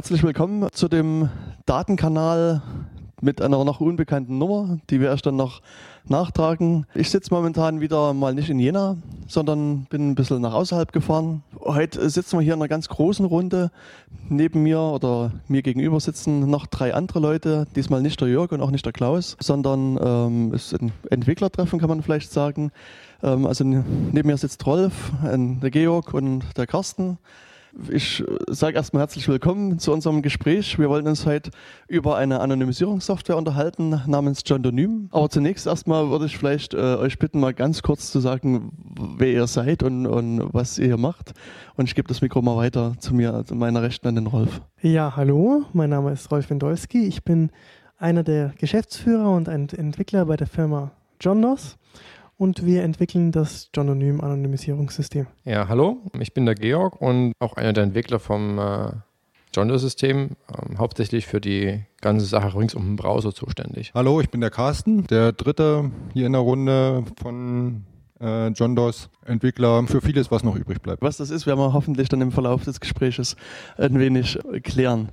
Herzlich willkommen zu dem Datenkanal mit einer noch unbekannten Nummer, die wir erst dann noch nachtragen. Ich sitze momentan wieder mal nicht in Jena, sondern bin ein bisschen nach außerhalb gefahren. Heute sitzen wir hier in einer ganz großen Runde. Neben mir oder mir gegenüber sitzen noch drei andere Leute. Diesmal nicht der Jörg und auch nicht der Klaus, sondern ähm, ist ein Entwicklertreffen, kann man vielleicht sagen. Ähm, also neben mir sitzt Rolf, der Georg und der Carsten. Ich sage erstmal herzlich willkommen zu unserem Gespräch. Wir wollen uns heute über eine Anonymisierungssoftware unterhalten namens Jondonym. Aber zunächst erstmal würde ich vielleicht äh, euch bitten, mal ganz kurz zu sagen, wer ihr seid und, und was ihr hier macht. Und ich gebe das Mikro mal weiter zu mir, zu meiner Rechten an den Rolf. Ja, hallo, mein Name ist Rolf Wendolski. Ich bin einer der Geschäftsführer und ein Entwickler bei der Firma Jondos und wir entwickeln das Jononym-Anonymisierungssystem. Ja, hallo, ich bin der Georg und auch einer der Entwickler vom äh, Jondo-System, ähm, hauptsächlich für die ganze Sache rings um den Browser zuständig. Hallo, ich bin der Carsten, der dritte hier in der Runde von äh, John Doss Entwickler für vieles, was noch übrig bleibt. Was das ist, werden wir hoffentlich dann im Verlauf des Gesprächs ein wenig klären.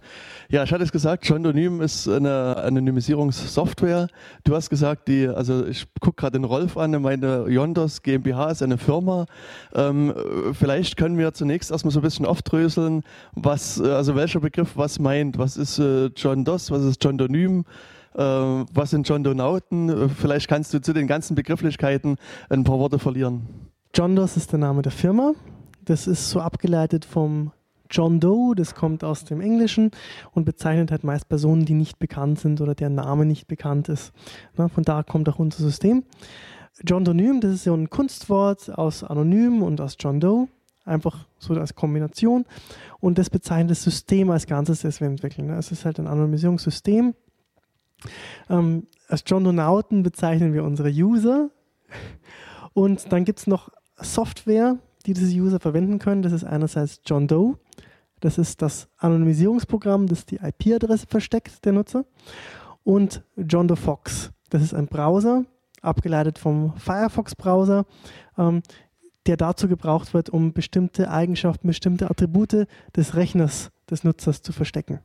Ja, ich hatte es gesagt, Jondonym ist eine Anonymisierungssoftware. Du hast gesagt, die, also ich gucke gerade den Rolf an, meine Yondos GmbH ist eine Firma. Ähm, vielleicht können wir zunächst erstmal so ein bisschen aufdröseln, was, also welcher Begriff was meint. Was ist äh, John Doss, was ist Jondonym? Äh, was sind John Donauten? Vielleicht kannst du zu den ganzen Begrifflichkeiten ein paar Worte verlieren. John Doss ist der Name der Firma. Das ist so abgeleitet vom John Doe, das kommt aus dem Englischen und bezeichnet halt meist Personen, die nicht bekannt sind oder deren Name nicht bekannt ist. Na, von da kommt auch unser System. John Donym, das ist ja ein Kunstwort aus Anonym und aus John Doe, einfach so als Kombination. Und das bezeichnet das System als Ganzes, das wir entwickeln. Es ist halt ein Anonymisierungssystem, ähm, als John bezeichnen wir unsere User. Und dann gibt es noch Software, die diese User verwenden können. Das ist einerseits John Doe. Das ist das Anonymisierungsprogramm, das die IP-Adresse versteckt der Nutzer. Und John Doe Fox. Das ist ein Browser, abgeleitet vom Firefox-Browser, ähm, der dazu gebraucht wird, um bestimmte Eigenschaften, bestimmte Attribute des Rechners des Nutzers zu verstecken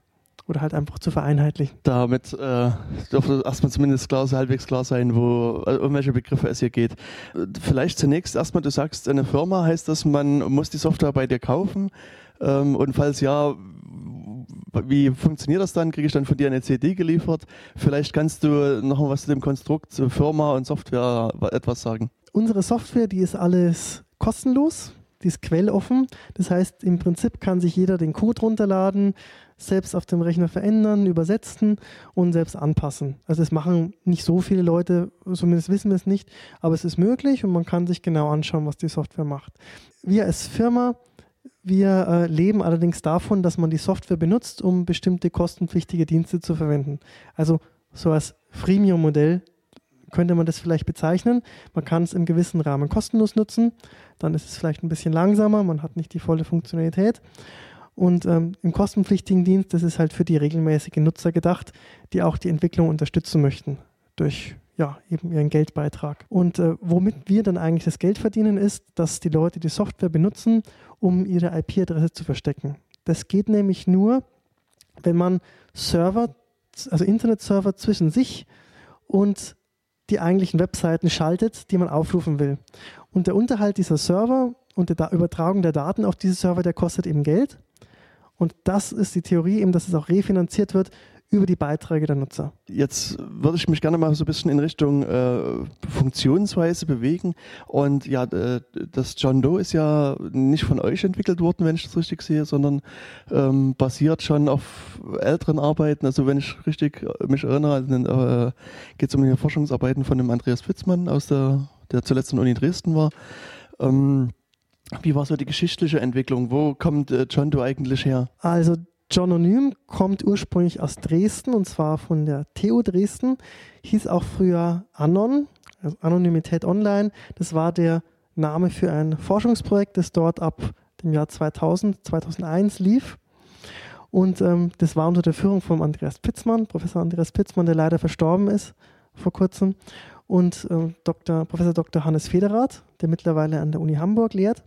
oder halt einfach zu vereinheitlichen. Damit äh, dürfte erstmal zumindest klar, halbwegs klar sein, wo, also um welche Begriffe es hier geht. Vielleicht zunächst erstmal, du sagst, eine Firma heißt das, man muss die Software bei dir kaufen. Ähm, und falls ja, wie funktioniert das dann? Kriege ich dann von dir eine CD geliefert? Vielleicht kannst du noch mal was zu dem Konstrukt Firma und Software etwas sagen. Unsere Software, die ist alles kostenlos die ist quelloffen. Das heißt, im Prinzip kann sich jeder den Code runterladen, selbst auf dem Rechner verändern, übersetzen und selbst anpassen. Also das machen nicht so viele Leute, zumindest wissen wir es nicht, aber es ist möglich und man kann sich genau anschauen, was die Software macht. Wir als Firma, wir äh, leben allerdings davon, dass man die Software benutzt, um bestimmte kostenpflichtige Dienste zu verwenden. Also so als Freemium-Modell könnte man das vielleicht bezeichnen. Man kann es im gewissen Rahmen kostenlos nutzen, dann ist es vielleicht ein bisschen langsamer, man hat nicht die volle Funktionalität. Und ähm, im kostenpflichtigen Dienst, das ist halt für die regelmäßigen Nutzer gedacht, die auch die Entwicklung unterstützen möchten durch ja, eben ihren Geldbeitrag. Und äh, womit wir dann eigentlich das Geld verdienen, ist, dass die Leute die Software benutzen, um ihre IP-Adresse zu verstecken. Das geht nämlich nur, wenn man Server, also Internetserver zwischen sich und die eigentlichen Webseiten schaltet, die man aufrufen will. Und der Unterhalt dieser Server und die Übertragung der Daten auf diese Server, der kostet eben Geld. Und das ist die Theorie eben, dass es auch refinanziert wird über die Beiträge der Nutzer. Jetzt würde ich mich gerne mal so ein bisschen in Richtung äh, Funktionsweise bewegen. Und ja, äh, das John Doe ist ja nicht von euch entwickelt worden, wenn ich das richtig sehe, sondern ähm, basiert schon auf älteren Arbeiten. Also wenn ich richtig mich erinnere, äh, geht es um die Forschungsarbeiten von dem Andreas Fitzmann aus der, der zuletzt in Uni Dresden war. Ähm, wie war so die geschichtliche Entwicklung? Wo kommt äh, John Doe eigentlich her? Also Johnonym kommt ursprünglich aus Dresden und zwar von der TU Dresden, hieß auch früher Anon, also Anonymität Online. Das war der Name für ein Forschungsprojekt, das dort ab dem Jahr 2000, 2001 lief. Und ähm, das war unter der Führung von Andreas Pitzmann, Professor Andreas Pitzmann, der leider verstorben ist vor kurzem, und äh, Dr., Professor Dr. Hannes Federath, der mittlerweile an der Uni Hamburg lehrt.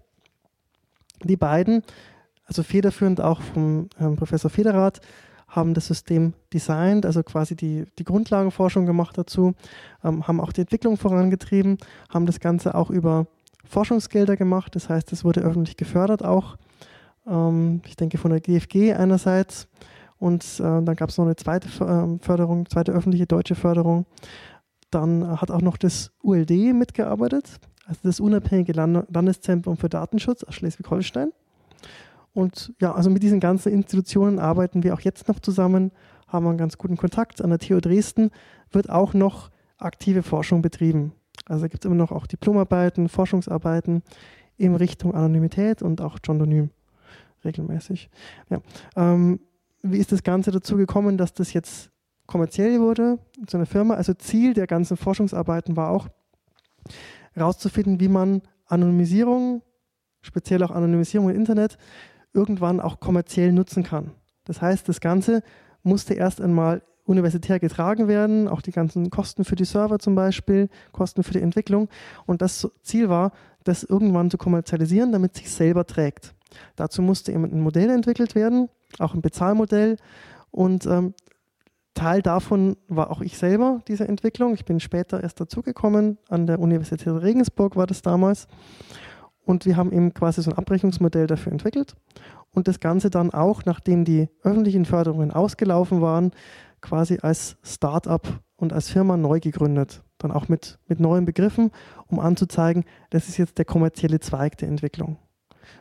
Die beiden also federführend auch vom ähm, Professor Federath, haben das System designt, also quasi die, die Grundlagenforschung gemacht dazu, ähm, haben auch die Entwicklung vorangetrieben, haben das Ganze auch über Forschungsgelder gemacht, das heißt, es wurde öffentlich gefördert auch, ähm, ich denke von der GFG einerseits. Und äh, dann gab es noch eine zweite ähm, Förderung, zweite öffentliche deutsche Förderung. Dann hat auch noch das ULD mitgearbeitet, also das unabhängige Landeszentrum für Datenschutz aus Schleswig-Holstein. Und ja, also mit diesen ganzen Institutionen arbeiten wir auch jetzt noch zusammen, haben einen ganz guten Kontakt. An der TU Dresden wird auch noch aktive Forschung betrieben. Also da gibt es immer noch auch Diplomarbeiten, Forschungsarbeiten in Richtung Anonymität und auch John regelmäßig. Ja. Ähm, wie ist das Ganze dazu gekommen, dass das jetzt kommerziell wurde, so eine Firma? Also Ziel der ganzen Forschungsarbeiten war auch, herauszufinden, wie man Anonymisierung, speziell auch Anonymisierung im Internet, irgendwann auch kommerziell nutzen kann. Das heißt, das Ganze musste erst einmal universitär getragen werden, auch die ganzen Kosten für die Server zum Beispiel, Kosten für die Entwicklung. Und das Ziel war, das irgendwann zu kommerzialisieren, damit sich selber trägt. Dazu musste eben ein Modell entwickelt werden, auch ein Bezahlmodell. Und ähm, Teil davon war auch ich selber, diese Entwicklung. Ich bin später erst dazugekommen, an der Universität Regensburg war das damals. Und wir haben eben quasi so ein Abrechnungsmodell dafür entwickelt und das Ganze dann auch, nachdem die öffentlichen Förderungen ausgelaufen waren, quasi als Start-up und als Firma neu gegründet. Dann auch mit, mit neuen Begriffen, um anzuzeigen, das ist jetzt der kommerzielle Zweig der Entwicklung.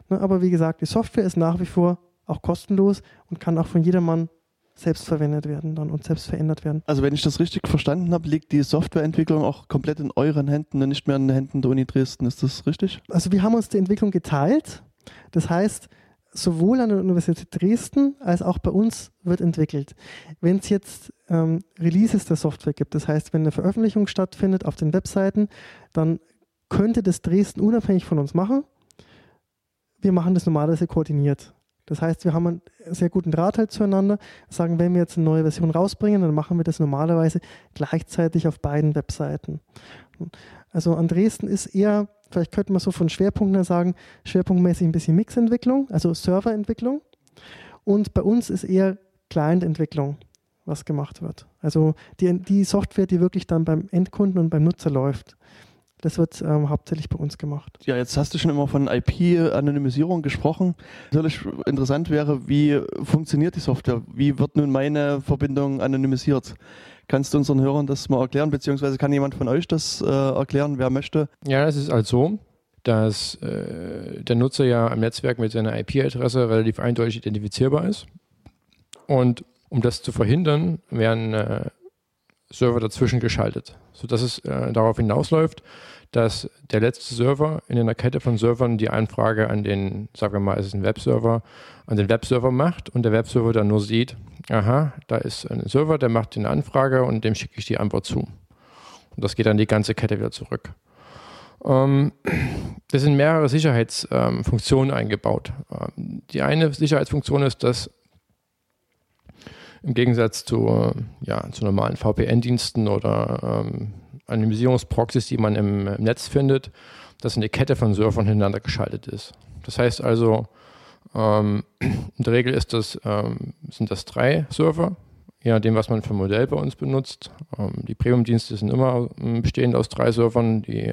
Ne, aber wie gesagt, die Software ist nach wie vor auch kostenlos und kann auch von jedermann selbst verwendet werden dann und selbst verändert werden. Also wenn ich das richtig verstanden habe, liegt die Softwareentwicklung auch komplett in euren Händen und nicht mehr in den Händen der Uni Dresden. Ist das richtig? Also wir haben uns die Entwicklung geteilt. Das heißt, sowohl an der Universität Dresden als auch bei uns wird entwickelt. Wenn es jetzt ähm, Releases der Software gibt, das heißt, wenn eine Veröffentlichung stattfindet auf den Webseiten, dann könnte das Dresden unabhängig von uns machen. Wir machen das normalerweise koordiniert. Das heißt, wir haben einen sehr guten Draht halt zueinander, sagen, wenn wir jetzt eine neue Version rausbringen, dann machen wir das normalerweise gleichzeitig auf beiden Webseiten. Also an Dresden ist eher, vielleicht könnte man so von Schwerpunkten her sagen, schwerpunktmäßig ein bisschen Mixentwicklung, also Serverentwicklung. Und bei uns ist eher Cliententwicklung, was gemacht wird. Also die, die Software, die wirklich dann beim Endkunden und beim Nutzer läuft. Das wird ähm, hauptsächlich bei uns gemacht. Ja, jetzt hast du schon immer von IP-Anonymisierung gesprochen. Natürlich interessant wäre, wie funktioniert die Software? Wie wird nun meine Verbindung anonymisiert? Kannst du unseren Hörern das mal erklären, beziehungsweise kann jemand von euch das äh, erklären, wer möchte? Ja, es ist halt so, dass äh, der Nutzer ja am Netzwerk mit seiner IP-Adresse relativ eindeutig identifizierbar ist. Und um das zu verhindern, werden äh, Server dazwischen geschaltet, sodass es äh, darauf hinausläuft, dass der letzte Server in einer Kette von Servern die Anfrage an den, sagen wir mal, es ist ein Webserver, an den Webserver macht und der Webserver dann nur sieht, aha, da ist ein Server, der macht eine Anfrage und dem schicke ich die Antwort zu. Und das geht dann die ganze Kette wieder zurück. Ähm, das sind mehrere Sicherheitsfunktionen ähm, eingebaut. Ähm, die eine Sicherheitsfunktion ist, dass im Gegensatz zu, ja, zu normalen VPN-Diensten oder ähm, Anonymisierungsproxys, die man im, im, Netz findet, dass eine Kette von Servern hintereinander geschaltet ist. Das heißt also, ähm, in der Regel ist das, ähm, sind das drei Server, je nachdem, was man für ein Modell bei uns benutzt. Ähm, die Premium-Dienste sind immer ähm, bestehend aus drei Servern. Die,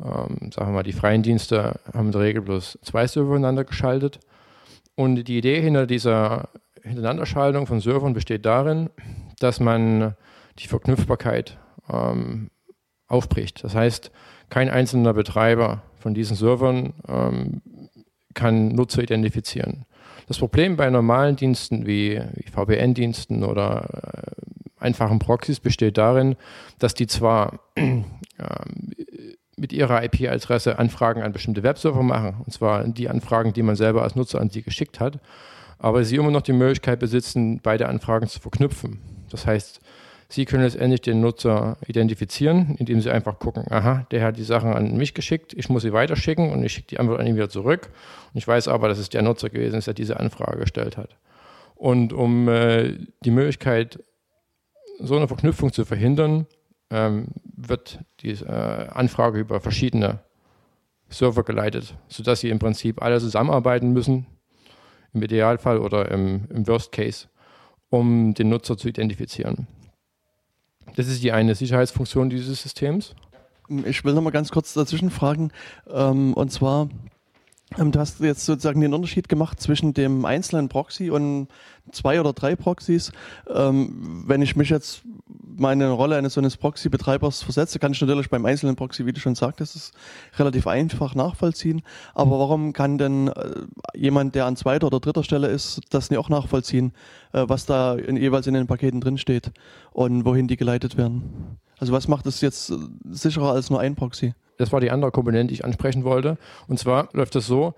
ähm, sagen wir mal, die freien Dienste haben in der Regel bloß zwei Server ineinander geschaltet. Und die Idee hinter dieser Hintereinanderschaltung von Servern besteht darin, dass man die Verknüpfbarkeit ähm, aufbricht. Das heißt, kein einzelner Betreiber von diesen Servern ähm, kann Nutzer identifizieren. Das Problem bei normalen Diensten wie, wie VPN-Diensten oder äh, einfachen Proxys besteht darin, dass die zwar äh, mit ihrer IP-Adresse Anfragen an bestimmte Webserver machen, und zwar die Anfragen, die man selber als Nutzer an sie geschickt hat, aber sie immer noch die Möglichkeit besitzen, beide Anfragen zu verknüpfen. Das heißt, Sie können letztendlich den Nutzer identifizieren, indem Sie einfach gucken, aha, der hat die Sachen an mich geschickt, ich muss sie weiterschicken und ich schicke die Antwort an ihn wieder zurück. Und ich weiß aber, dass es der Nutzer gewesen ist, der diese Anfrage gestellt hat. Und um äh, die Möglichkeit, so eine Verknüpfung zu verhindern, ähm, wird die äh, Anfrage über verschiedene Server geleitet, sodass sie im Prinzip alle zusammenarbeiten müssen im Idealfall oder im, im Worst Case, um den Nutzer zu identifizieren. Das ist die eine Sicherheitsfunktion dieses Systems. Ich will noch mal ganz kurz dazwischen fragen. Ähm, und zwar, ähm, du hast jetzt sozusagen den Unterschied gemacht zwischen dem einzelnen Proxy und zwei oder drei Proxys. Ähm, wenn ich mich jetzt meine Rolle eines so eines Proxy-Betreibers versetze, kann ich natürlich beim einzelnen Proxy, wie du schon sagtest, ist relativ einfach nachvollziehen. Aber warum kann denn äh, jemand, der an zweiter oder dritter Stelle ist, das nicht auch nachvollziehen, äh, was da in, jeweils in den Paketen drinsteht und wohin die geleitet werden? Also was macht es jetzt äh, sicherer als nur ein Proxy? Das war die andere Komponente, die ich ansprechen wollte. Und zwar läuft das so,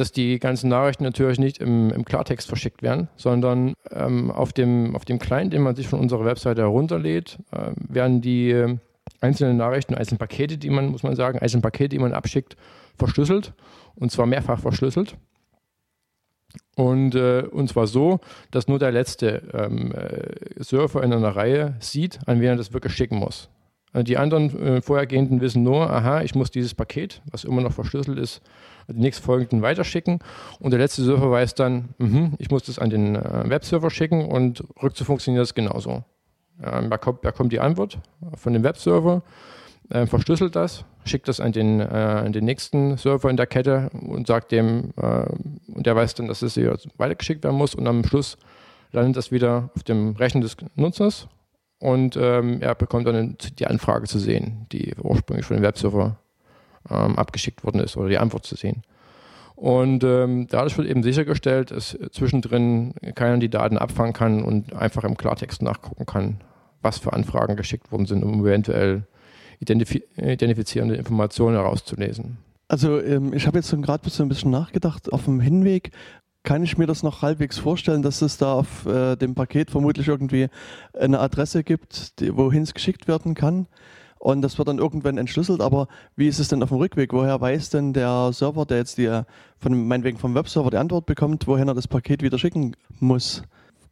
dass die ganzen Nachrichten natürlich nicht im, im Klartext verschickt werden, sondern ähm, auf, dem, auf dem Client, den man sich von unserer Webseite herunterlädt, äh, werden die äh, einzelnen Nachrichten, einzelnen Pakete, die man, muss man sagen, einzelne Pakete, die man abschickt, verschlüsselt und zwar mehrfach verschlüsselt. Und, äh, und zwar so, dass nur der letzte ähm, äh, Surfer in einer Reihe sieht, an wen er das wirklich schicken muss. Also die anderen äh, vorhergehenden wissen nur, aha, ich muss dieses Paket, was immer noch verschlüsselt ist, die nächstfolgenden weiterschicken. Und der letzte Surfer weiß dann, mh, ich muss das an den äh, Webserver schicken und rückzu funktioniert das genauso. Ähm, er, kommt, er kommt die Antwort von dem Webserver, äh, verschlüsselt das, schickt das an den, äh, an den nächsten Server in der Kette und sagt dem, äh, und der weiß dann, dass es hier weitergeschickt werden muss und am Schluss landet das wieder auf dem Rechner des Nutzers und ähm, er bekommt dann die Anfrage zu sehen, die ursprünglich von dem Webserver ähm, abgeschickt worden ist oder die Antwort zu sehen. Und ähm, dadurch wird eben sichergestellt, dass zwischendrin keiner die Daten abfangen kann und einfach im Klartext nachgucken kann, was für Anfragen geschickt worden sind, um eventuell identif identifizierende Informationen herauszulesen. Also ähm, ich habe jetzt gerade ein bisschen nachgedacht auf dem Hinweg. Kann ich mir das noch halbwegs vorstellen, dass es da auf äh, dem Paket vermutlich irgendwie eine Adresse gibt, wohin es geschickt werden kann? Und das wird dann irgendwann entschlüsselt. Aber wie ist es denn auf dem Rückweg? Woher weiß denn der Server, der jetzt die, von meinetwegen vom Webserver die Antwort bekommt, wohin er das Paket wieder schicken muss?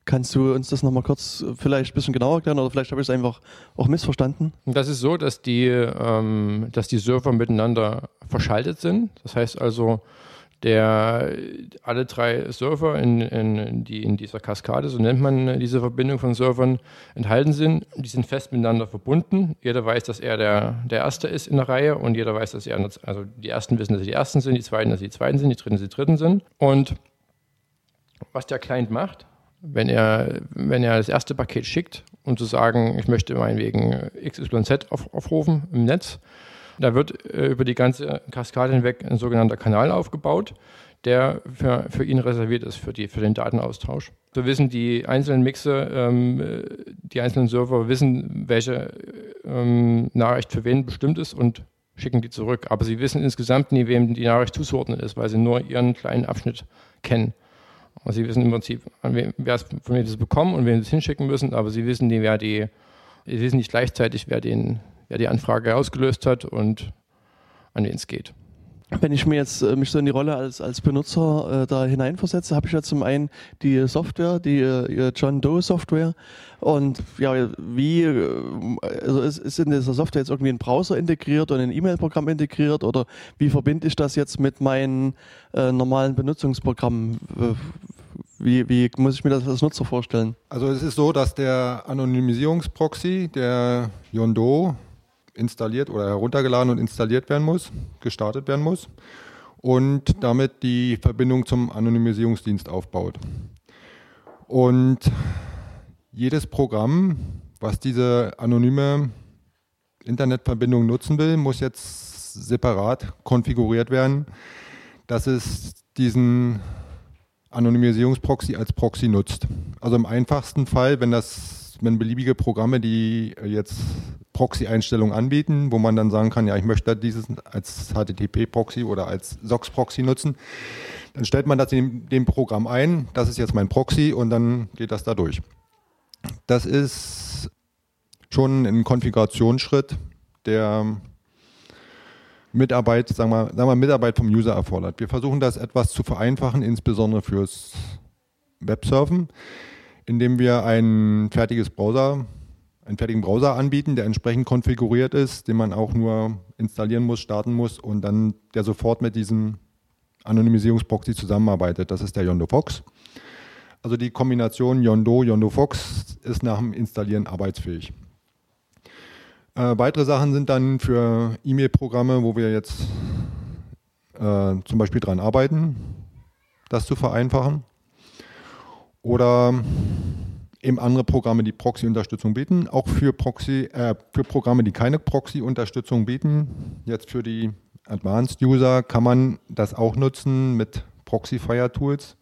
Kannst du uns das nochmal kurz vielleicht ein bisschen genauer erklären oder vielleicht habe ich es einfach auch missverstanden? Das ist so, dass die, ähm, dass die Server miteinander verschaltet sind. Das heißt also, der alle drei Server, in, in, die in dieser Kaskade, so nennt man diese Verbindung von Servern, enthalten sind. Die sind fest miteinander verbunden. Jeder weiß, dass er der, der Erste ist in der Reihe und jeder weiß, dass er, also die Ersten wissen, dass sie die Ersten sind, die Zweiten, dass sie die Zweiten sind, die Dritten, dass sie die Dritten sind. Und was der Client macht, wenn er, wenn er das erste Paket schickt, um zu sagen, ich möchte meinetwegen XYZ auf, aufrufen im Netz, da wird äh, über die ganze Kaskade hinweg ein sogenannter Kanal aufgebaut, der für, für ihn reserviert ist, für, die, für den Datenaustausch. So wissen die einzelnen Mixer, ähm, äh, die einzelnen Server wissen, welche ähm, Nachricht für wen bestimmt ist und schicken die zurück. Aber sie wissen insgesamt nie, wem die Nachricht zuzuordnen ist, weil sie nur ihren kleinen Abschnitt kennen. Und sie wissen im Prinzip, wem, wer von wem das bekommen und wem sie es hinschicken müssen, aber sie wissen nie, wer die, sie wissen nicht gleichzeitig, wer den, wer die Anfrage ausgelöst hat und an wen es geht. Wenn ich mir jetzt äh, mich so in die Rolle als, als Benutzer äh, da hineinversetze, habe ich ja zum einen die Software, die äh, John Doe Software. Und ja, wie, äh, also ist, ist in dieser Software jetzt irgendwie ein Browser integriert und ein E-Mail-Programm integriert oder wie verbinde ich das jetzt mit meinen äh, normalen Benutzungsprogrammen? Wie, wie muss ich mir das als Nutzer vorstellen? Also es ist so, dass der Anonymisierungsproxy, der Yondo, installiert oder heruntergeladen und installiert werden muss, gestartet werden muss und damit die Verbindung zum Anonymisierungsdienst aufbaut. Und jedes Programm, was diese anonyme Internetverbindung nutzen will, muss jetzt separat konfiguriert werden, dass es diesen Anonymisierungsproxy als Proxy nutzt. Also im einfachsten Fall, wenn das wenn beliebige Programme, die jetzt Proxy-Einstellungen anbieten, wo man dann sagen kann, ja, ich möchte dieses als HTTP-Proxy oder als SOX-Proxy nutzen, dann stellt man das in dem Programm ein, das ist jetzt mein Proxy und dann geht das da durch. Das ist schon ein Konfigurationsschritt, der Mitarbeit, sagen wir, sagen wir Mitarbeit vom User erfordert. Wir versuchen das etwas zu vereinfachen, insbesondere fürs Websurfen indem wir ein fertiges Browser, einen fertigen Browser anbieten, der entsprechend konfiguriert ist, den man auch nur installieren muss, starten muss und dann der sofort mit diesem Anonymisierungsproxy zusammenarbeitet. Das ist der Yondo Fox. Also die Kombination Yondo, Yondo Fox ist nach dem Installieren arbeitsfähig. Äh, weitere Sachen sind dann für E-Mail-Programme, wo wir jetzt äh, zum Beispiel dran arbeiten, das zu vereinfachen. Oder eben andere Programme, die Proxy-Unterstützung bieten. Auch für, Proxy, äh, für Programme, die keine Proxy-Unterstützung bieten. Jetzt für die Advanced User kann man das auch nutzen mit Proxy-Fire-Tools,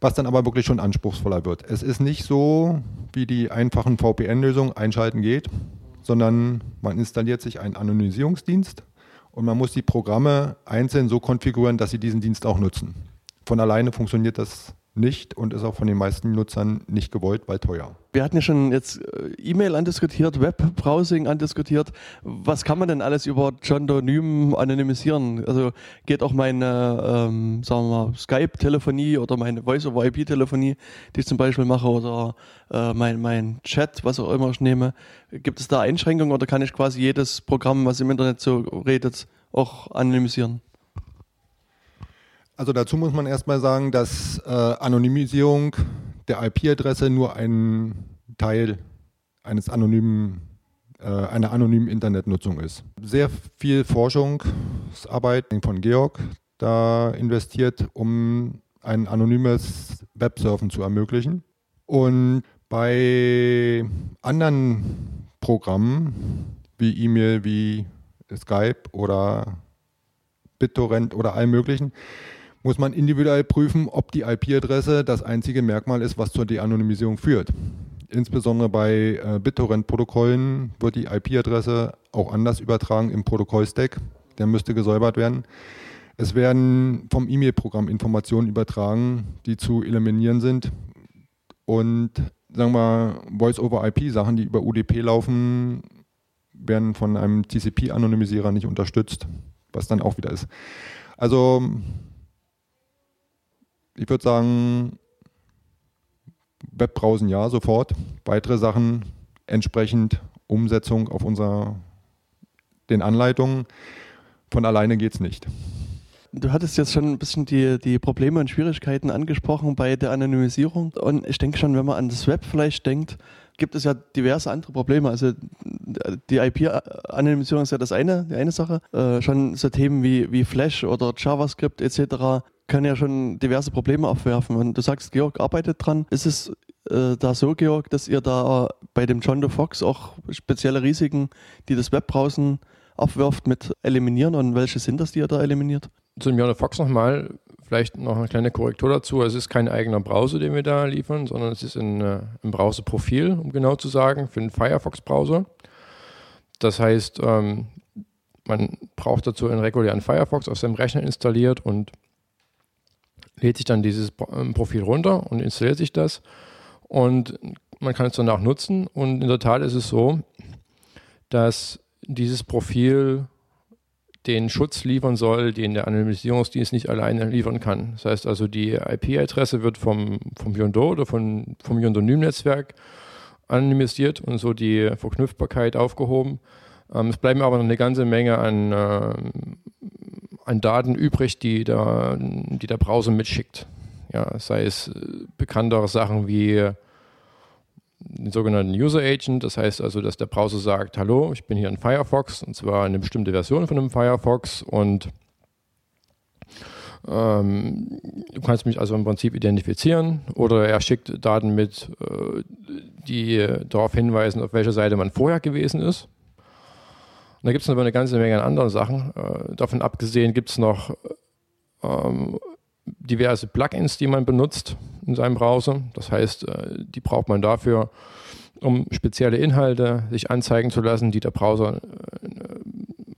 was dann aber wirklich schon anspruchsvoller wird. Es ist nicht so, wie die einfachen VPN-Lösungen einschalten geht, sondern man installiert sich einen Anonymisierungsdienst und man muss die Programme einzeln so konfigurieren, dass sie diesen Dienst auch nutzen. Von alleine funktioniert das nicht und ist auch von den meisten Nutzern nicht gewollt, weil teuer. Wir hatten ja schon jetzt äh, E-Mail andiskutiert, Webbrowsing andiskutiert. Was kann man denn alles über John anonymisieren? Also geht auch meine, ähm, Skype-Telefonie oder meine Voice-over-IP-Telefonie, die ich zum Beispiel mache, oder äh, mein, mein Chat, was auch immer ich nehme. Gibt es da Einschränkungen oder kann ich quasi jedes Programm, was im Internet so redet, auch anonymisieren? Also dazu muss man erstmal sagen, dass äh, Anonymisierung der IP-Adresse nur ein Teil eines anonymen, äh, einer anonymen Internetnutzung ist. Sehr viel Forschungsarbeit von Georg da investiert, um ein anonymes Websurfen zu ermöglichen. Und bei anderen Programmen wie E-Mail, wie Skype oder BitTorrent oder allem möglichen, muss man individuell prüfen, ob die IP-Adresse das einzige Merkmal ist, was zur De-Anonymisierung führt. Insbesondere bei äh, BitTorrent-Protokollen wird die IP-Adresse auch anders übertragen im Protokoll-Stack. Der müsste gesäubert werden. Es werden vom E-Mail-Programm Informationen übertragen, die zu eliminieren sind. Und sagen wir Voice-over-IP-Sachen, die über UDP laufen, werden von einem TCP-Anonymisierer nicht unterstützt, was dann auch wieder ist. Also ich würde sagen, Webbrowsen ja, sofort. Weitere Sachen entsprechend Umsetzung auf unserer, den Anleitungen. Von alleine geht es nicht. Du hattest jetzt schon ein bisschen die, die Probleme und Schwierigkeiten angesprochen bei der Anonymisierung. Und ich denke schon, wenn man an das Web vielleicht denkt, gibt es ja diverse andere Probleme. Also die IP-Anonymisierung ist ja das eine, die eine Sache. Äh, schon so Themen wie, wie Flash oder JavaScript etc können ja schon diverse Probleme aufwerfen. Und du sagst, Georg arbeitet dran. Ist es äh, da so, Georg, dass ihr da bei dem John Doe Fox auch spezielle Risiken, die das Webbrowsen aufwirft, mit eliminieren? Und welche sind das, die ihr da eliminiert? Zu dem John Doe Fox nochmal, vielleicht noch eine kleine Korrektur dazu. Es ist kein eigener Browser, den wir da liefern, sondern es ist ein, äh, ein Browserprofil, um genau zu sagen, für einen Firefox-Browser. Das heißt, ähm, man braucht dazu einen regulären Firefox auf seinem Rechner installiert und lädt sich dann dieses ähm, Profil runter und installiert sich das und man kann es danach nutzen und in der Tat ist es so, dass dieses Profil den Schutz liefern soll, den der Anonymisierungsdienst nicht alleine liefern kann. Das heißt also, die IP-Adresse wird vom, vom Yondo oder von, vom Yondonym-Netzwerk anonymisiert und so die Verknüpfbarkeit aufgehoben. Ähm, es bleiben aber noch eine ganze Menge an ähm, an Daten übrig, die der, die der Browser mitschickt. Ja, sei es äh, bekanntere Sachen wie den sogenannten User Agent, das heißt also, dass der Browser sagt, hallo, ich bin hier in Firefox und zwar eine bestimmte Version von einem Firefox und ähm, du kannst mich also im Prinzip identifizieren oder er schickt Daten mit, äh, die darauf hinweisen, auf welcher Seite man vorher gewesen ist. Und da gibt es aber eine ganze Menge an anderen Sachen. Äh, davon abgesehen gibt es noch ähm, diverse Plugins, die man benutzt in seinem Browser. Das heißt, äh, die braucht man dafür, um spezielle Inhalte sich anzeigen zu lassen, die der Browser äh,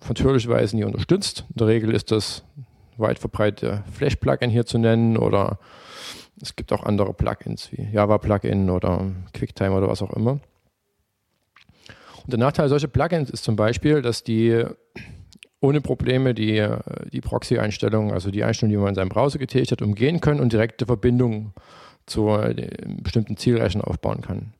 natürlicherweise nie unterstützt. In der Regel ist das weit verbreitete Flash-Plugin hier zu nennen oder es gibt auch andere Plugins wie Java-Plugin oder QuickTime oder was auch immer. Und der Nachteil solcher Plugins ist zum Beispiel, dass die ohne Probleme die, die Proxy-Einstellungen, also die Einstellungen, die man in seinem Browser getätigt hat, umgehen können und direkte Verbindungen zu einem bestimmten Zielrechner aufbauen kann.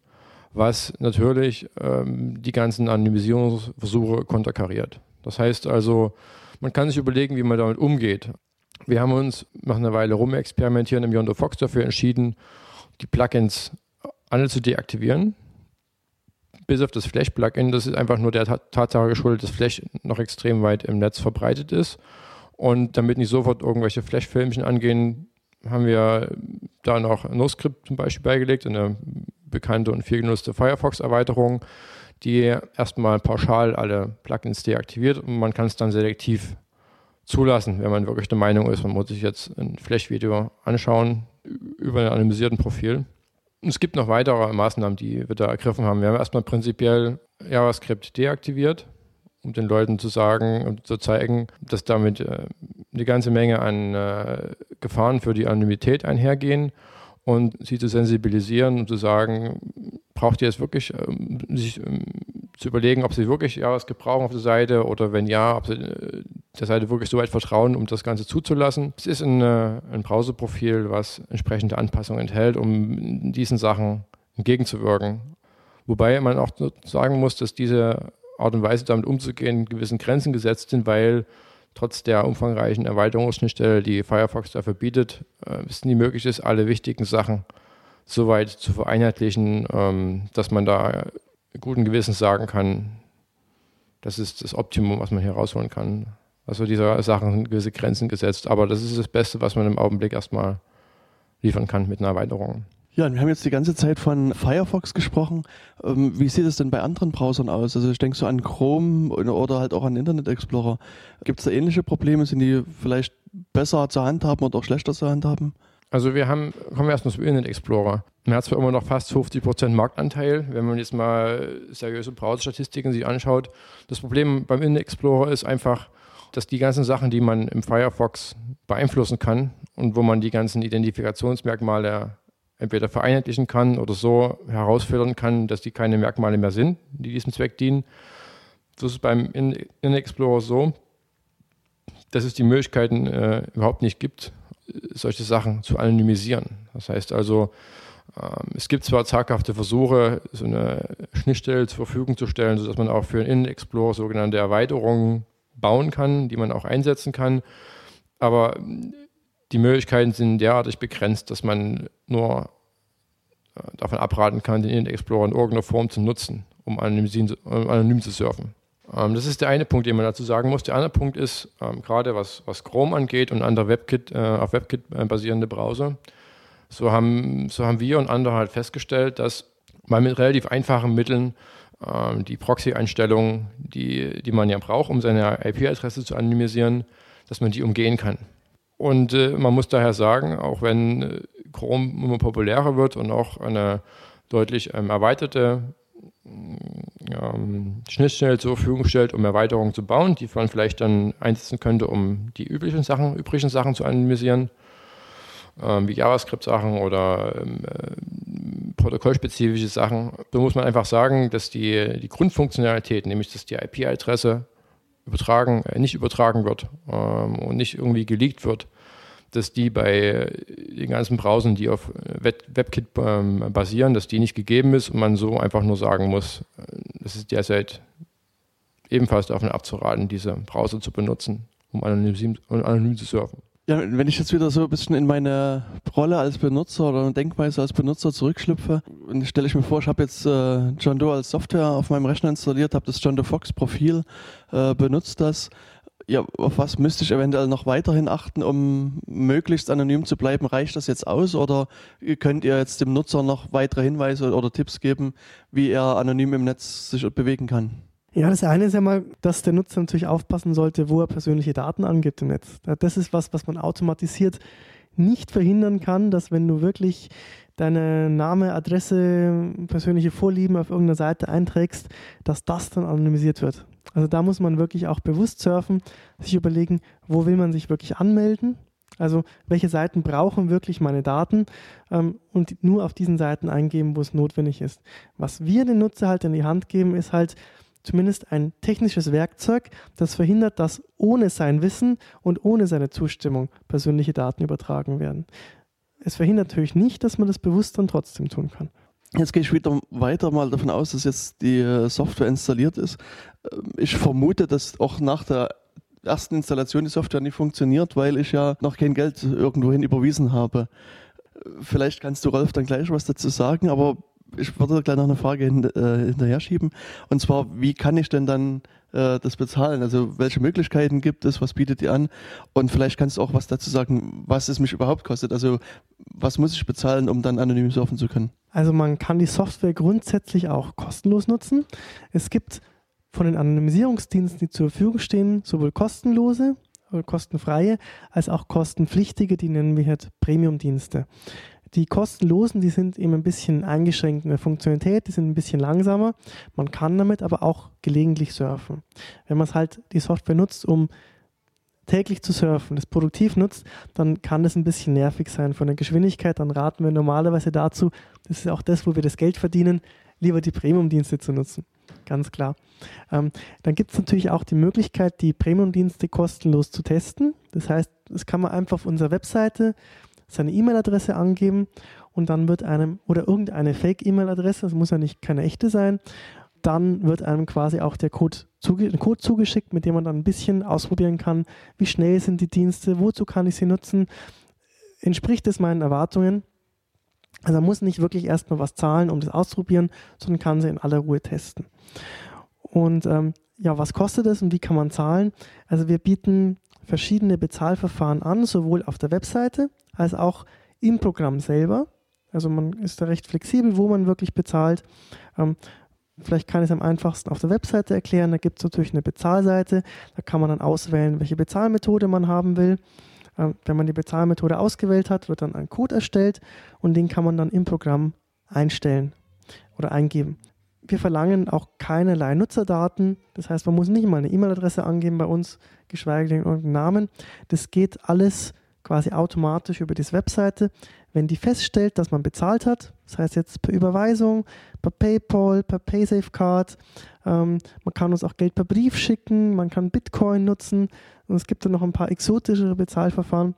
Was natürlich ähm, die ganzen Anonymisierungsversuche konterkariert. Das heißt also, man kann sich überlegen, wie man damit umgeht. Wir haben uns nach einer Weile rumexperimentieren im Yondo Fox dafür entschieden, die Plugins alle zu deaktivieren. Bis auf das Flash-Plugin, das ist einfach nur der Tatsache geschuldet, dass Flash noch extrem weit im Netz verbreitet ist. Und damit nicht sofort irgendwelche Flash-Filmchen angehen, haben wir da noch NoScript zum Beispiel beigelegt, eine bekannte und viel genutzte Firefox-Erweiterung, die erstmal pauschal alle Plugins deaktiviert und man kann es dann selektiv zulassen, wenn man wirklich der Meinung ist, man muss sich jetzt ein Flash-Video anschauen über ein anonymisierten Profil. Es gibt noch weitere Maßnahmen, die wir da ergriffen haben. Wir haben erstmal prinzipiell JavaScript deaktiviert, um den Leuten zu sagen und zu zeigen, dass damit äh, eine ganze Menge an äh, Gefahren für die Anonymität einhergehen und sie zu sensibilisieren und zu sagen, braucht ihr es wirklich, ähm, sich ähm, zu überlegen, ob sie wirklich JavaScript brauchen auf der Seite oder wenn ja, ob sie äh, der Seite wirklich so weit vertrauen, um das Ganze zuzulassen. Es ist ein, äh, ein Browserprofil, was entsprechende Anpassungen enthält, um diesen Sachen entgegenzuwirken. Wobei man auch sagen muss, dass diese Art und Weise, damit umzugehen, gewissen Grenzen gesetzt sind, weil trotz der umfangreichen Erweiterungsschnittstelle, die Firefox dafür bietet, äh, es nie möglich ist, alle wichtigen Sachen so weit zu vereinheitlichen, ähm, dass man da guten Gewissens sagen kann, das ist das Optimum, was man hier rausholen kann. Also dieser Sachen sind gewisse Grenzen gesetzt, aber das ist das Beste, was man im Augenblick erstmal liefern kann mit einer Erweiterung. Ja, wir haben jetzt die ganze Zeit von Firefox gesprochen. Ähm, wie sieht es denn bei anderen Browsern aus? Also ich denke so an Chrome oder halt auch an Internet Explorer. Gibt es da ähnliche Probleme? Sind die vielleicht besser zu handhaben oder auch schlechter zu handhaben? Also wir haben, kommen wir erstmal zum Internet Explorer. Man hat zwar immer noch fast 50% Marktanteil, wenn man jetzt mal seriöse Browser-Statistiken sich anschaut. Das Problem beim Internet Explorer ist einfach, dass die ganzen Sachen, die man im Firefox beeinflussen kann und wo man die ganzen Identifikationsmerkmale entweder vereinheitlichen kann oder so herausfiltern kann, dass die keine Merkmale mehr sind, die diesem Zweck dienen. Das ist beim Internet Explorer so, dass es die Möglichkeiten äh, überhaupt nicht gibt, solche Sachen zu anonymisieren. Das heißt also, ähm, es gibt zwar zaghafte Versuche, so eine Schnittstelle zur Verfügung zu stellen, sodass man auch für einen Internet Explorer sogenannte Erweiterungen bauen kann, die man auch einsetzen kann. Aber die Möglichkeiten sind derartig begrenzt, dass man nur äh, davon abraten kann, den Internet Explorer in irgendeiner Form zu nutzen, um anonym, anonym zu surfen. Ähm, das ist der eine Punkt, den man dazu sagen muss. Der andere Punkt ist, ähm, gerade was, Chrome angeht und andere WebKit, äh, auf WebKit äh, basierende Browser, so haben, so haben wir und andere halt festgestellt, dass man mit relativ einfachen Mitteln ähm, die Proxy-Einstellungen, die, die man ja braucht, um seine IP-Adresse zu anonymisieren, dass man die umgehen kann. Und äh, man muss daher sagen, auch wenn äh, Chrome immer populärer wird und auch eine deutlich ähm, erweiterte ähm, Schnittstelle zur Verfügung stellt, um Erweiterungen zu bauen, die man vielleicht dann einsetzen könnte, um die üblichen Sachen, übrigen Sachen zu anonymisieren, ähm, wie JavaScript-Sachen oder ähm, äh, protokollspezifische Sachen. Da muss man einfach sagen, dass die, die Grundfunktionalität, nämlich dass die IP-Adresse übertragen, äh, nicht übertragen wird ähm, und nicht irgendwie geleakt wird, dass die bei den ganzen Browsern, die auf WebKit ähm, basieren, dass die nicht gegeben ist und man so einfach nur sagen muss, äh, das ist derzeit ebenfalls davon abzuraten, diese Browser zu benutzen, um anonym, um anonym zu surfen. Ja, wenn ich jetzt wieder so ein bisschen in meine Rolle als Benutzer oder Denkweise als Benutzer zurückschlüpfe, stelle ich mir vor, ich habe jetzt äh, John Doe als Software auf meinem Rechner installiert, habe das John Doe Fox Profil, äh, benutzt das. Ja, auf was müsste ich eventuell noch weiterhin achten, um möglichst anonym zu bleiben? Reicht das jetzt aus oder könnt ihr jetzt dem Nutzer noch weitere Hinweise oder Tipps geben, wie er anonym im Netz sich bewegen kann? Ja, das eine ist ja mal, dass der Nutzer natürlich aufpassen sollte, wo er persönliche Daten angibt im Netz. Das ist was, was man automatisiert nicht verhindern kann, dass wenn du wirklich deine Name, Adresse, persönliche Vorlieben auf irgendeiner Seite einträgst, dass das dann anonymisiert wird. Also da muss man wirklich auch bewusst surfen, sich überlegen, wo will man sich wirklich anmelden. Also welche Seiten brauchen wirklich meine Daten ähm, und nur auf diesen Seiten eingeben, wo es notwendig ist. Was wir den Nutzer halt in die Hand geben, ist halt zumindest ein technisches Werkzeug, das verhindert, dass ohne sein Wissen und ohne seine Zustimmung persönliche Daten übertragen werden. Es verhindert natürlich nicht, dass man das bewusst dann trotzdem tun kann. Jetzt gehe ich wieder weiter mal davon aus, dass jetzt die äh, Software installiert ist. Ähm, ich vermute, dass auch nach der ersten Installation die Software nicht funktioniert, weil ich ja noch kein Geld irgendwohin überwiesen habe. Vielleicht kannst du Rolf dann gleich was dazu sagen, aber ich würde gleich noch eine Frage hin, äh, hinterher schieben. Und zwar, wie kann ich denn dann äh, das bezahlen? Also welche Möglichkeiten gibt es? Was bietet ihr an? Und vielleicht kannst du auch was dazu sagen, was es mich überhaupt kostet. Also was muss ich bezahlen, um dann anonym surfen zu können? Also man kann die Software grundsätzlich auch kostenlos nutzen. Es gibt von den Anonymisierungsdiensten, die zur Verfügung stehen, sowohl kostenlose oder kostenfreie als auch kostenpflichtige, die nennen wir halt Premium-Dienste. Die kostenlosen, die sind eben ein bisschen eingeschränkt in der Funktionalität, die sind ein bisschen langsamer. Man kann damit aber auch gelegentlich surfen. Wenn man es halt die Software nutzt, um täglich zu surfen, das produktiv nutzt, dann kann das ein bisschen nervig sein von der Geschwindigkeit. Dann raten wir normalerweise dazu, das ist auch das, wo wir das Geld verdienen, lieber die Premium-Dienste zu nutzen. Ganz klar. Ähm, dann gibt es natürlich auch die Möglichkeit, die Premium-Dienste kostenlos zu testen. Das heißt, das kann man einfach auf unserer Webseite seine E-Mail-Adresse angeben und dann wird einem, oder irgendeine Fake-E-Mail-Adresse, das muss ja nicht keine echte sein, dann wird einem quasi auch der Code, zuge Code zugeschickt, mit dem man dann ein bisschen ausprobieren kann, wie schnell sind die Dienste, wozu kann ich sie nutzen, entspricht es meinen Erwartungen. Also man muss nicht wirklich erstmal was zahlen, um das auszuprobieren, sondern kann sie in aller Ruhe testen. Und ähm, ja, was kostet es und wie kann man zahlen? Also wir bieten verschiedene Bezahlverfahren an, sowohl auf der Webseite als auch im Programm selber. Also man ist da recht flexibel, wo man wirklich bezahlt. Ähm, vielleicht kann ich es am einfachsten auf der Webseite erklären. Da gibt es natürlich eine Bezahlseite. Da kann man dann auswählen, welche Bezahlmethode man haben will. Ähm, wenn man die Bezahlmethode ausgewählt hat, wird dann ein Code erstellt und den kann man dann im Programm einstellen oder eingeben. Wir verlangen auch keinerlei Nutzerdaten. Das heißt, man muss nicht mal eine E-Mail-Adresse angeben bei uns, geschweige denn irgendeinen Namen. Das geht alles quasi automatisch über diese Webseite. Wenn die feststellt, dass man bezahlt hat, das heißt jetzt per Überweisung, per PayPal, per PaySafeCard, ähm, man kann uns auch Geld per Brief schicken, man kann Bitcoin nutzen und es gibt dann noch ein paar exotischere Bezahlverfahren.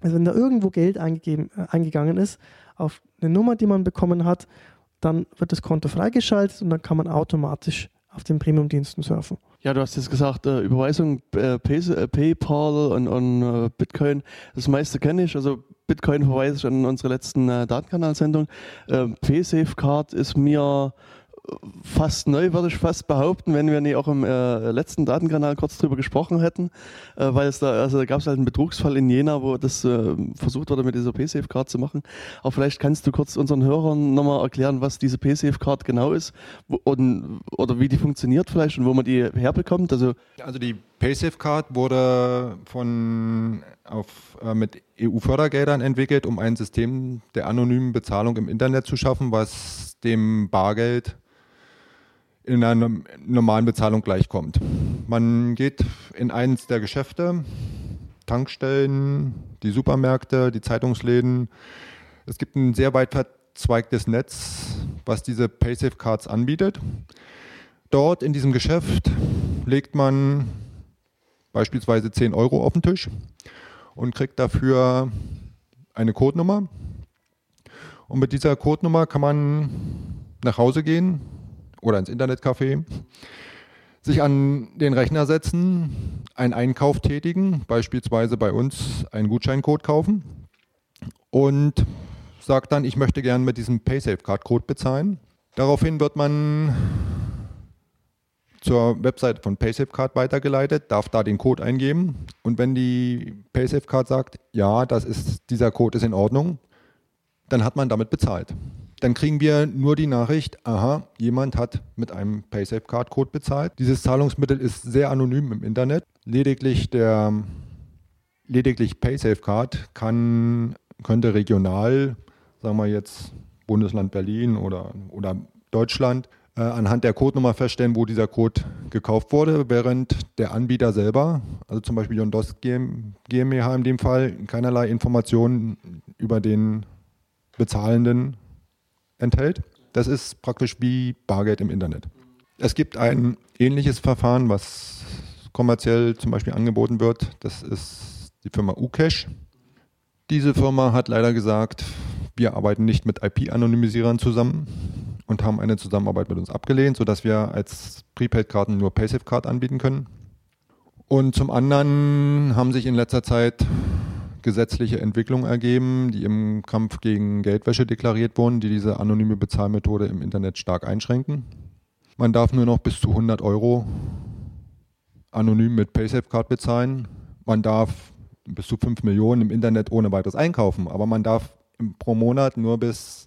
Also wenn da irgendwo Geld eingegeben, äh, eingegangen ist auf eine Nummer, die man bekommen hat, dann wird das Konto freigeschaltet und dann kann man automatisch auf den Premium-Diensten surfen. Ja, du hast jetzt gesagt, äh, Überweisung, äh, Pay, äh, PayPal und, und äh, Bitcoin. Das meiste kenne ich. Also Bitcoin verweise ich an unsere letzten äh, Datenkanalsendung. Äh, PaySafeCard ist mir fast neu, würde ich fast behaupten, wenn wir nicht auch im äh, letzten Datenkanal kurz drüber gesprochen hätten, äh, weil es da, also da gab es halt einen Betrugsfall in Jena, wo das äh, versucht wurde, mit dieser PaySafe-Card zu machen. Aber vielleicht kannst du kurz unseren Hörern nochmal erklären, was diese PaySafe-Card genau ist wo, und, oder wie die funktioniert vielleicht und wo man die herbekommt. Also, also die PaySafe-Card wurde von auf, äh, mit EU-Fördergeldern entwickelt, um ein System der anonymen Bezahlung im Internet zu schaffen, was dem Bargeld in einer normalen Bezahlung gleichkommt. Man geht in eines der Geschäfte, Tankstellen, die Supermärkte, die Zeitungsläden. Es gibt ein sehr weit verzweigtes Netz, was diese PaySafe-Cards anbietet. Dort in diesem Geschäft legt man beispielsweise 10 Euro auf den Tisch und kriegt dafür eine Codenummer. Und mit dieser Codenummer kann man nach Hause gehen, oder ins Internetcafé, sich an den Rechner setzen, einen Einkauf tätigen, beispielsweise bei uns einen Gutscheincode kaufen und sagt dann, ich möchte gerne mit diesem PaySafeCard-Code bezahlen. Daraufhin wird man zur Website von PaySafeCard weitergeleitet, darf da den Code eingeben und wenn die PaySafeCard sagt, ja, das ist, dieser Code ist in Ordnung, dann hat man damit bezahlt dann kriegen wir nur die Nachricht, aha, jemand hat mit einem PaySafe-Card-Code bezahlt. Dieses Zahlungsmittel ist sehr anonym im Internet. Lediglich der lediglich PaySafe-Card kann, könnte regional, sagen wir jetzt Bundesland Berlin oder, oder Deutschland, äh, anhand der Codenummer feststellen, wo dieser Code gekauft wurde, während der Anbieter selber, also zum Beispiel Jondos GmbH in dem Fall, keinerlei Informationen über den Bezahlenden enthält. Das ist praktisch wie Bargeld im Internet. Es gibt ein ähnliches Verfahren, was kommerziell zum Beispiel angeboten wird. Das ist die Firma Ucash. Diese Firma hat leider gesagt, wir arbeiten nicht mit IP-Anonymisierern zusammen und haben eine Zusammenarbeit mit uns abgelehnt, sodass wir als Prepaid-Karten nur PaySafe-Card anbieten können. Und zum anderen haben sich in letzter Zeit gesetzliche Entwicklungen ergeben, die im Kampf gegen Geldwäsche deklariert wurden, die diese anonyme Bezahlmethode im Internet stark einschränken. Man darf nur noch bis zu 100 Euro anonym mit PaySafeCard bezahlen. Man darf bis zu 5 Millionen im Internet ohne weiteres einkaufen, aber man darf pro Monat nur bis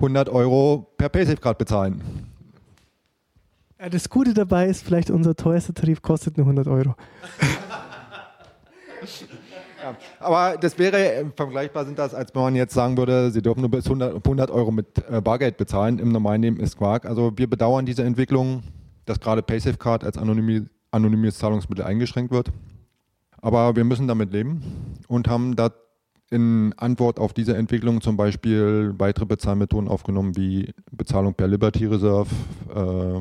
100 Euro per PaySafeCard bezahlen. Das Gute dabei ist, vielleicht unser teuerster Tarif kostet nur 100 Euro. Ja, aber das wäre äh, vergleichbar sind das, als wenn man jetzt sagen würde, Sie dürfen nur bis 100, 100 Euro mit äh, Bargeld bezahlen. Im normalen Leben ist Quark. Also wir bedauern diese Entwicklung, dass gerade PaySafeCard als anonymi anonymes Zahlungsmittel eingeschränkt wird. Aber wir müssen damit leben und haben da in Antwort auf diese Entwicklung zum Beispiel weitere Bezahlmethoden aufgenommen, wie Bezahlung per Liberty Reserve, äh,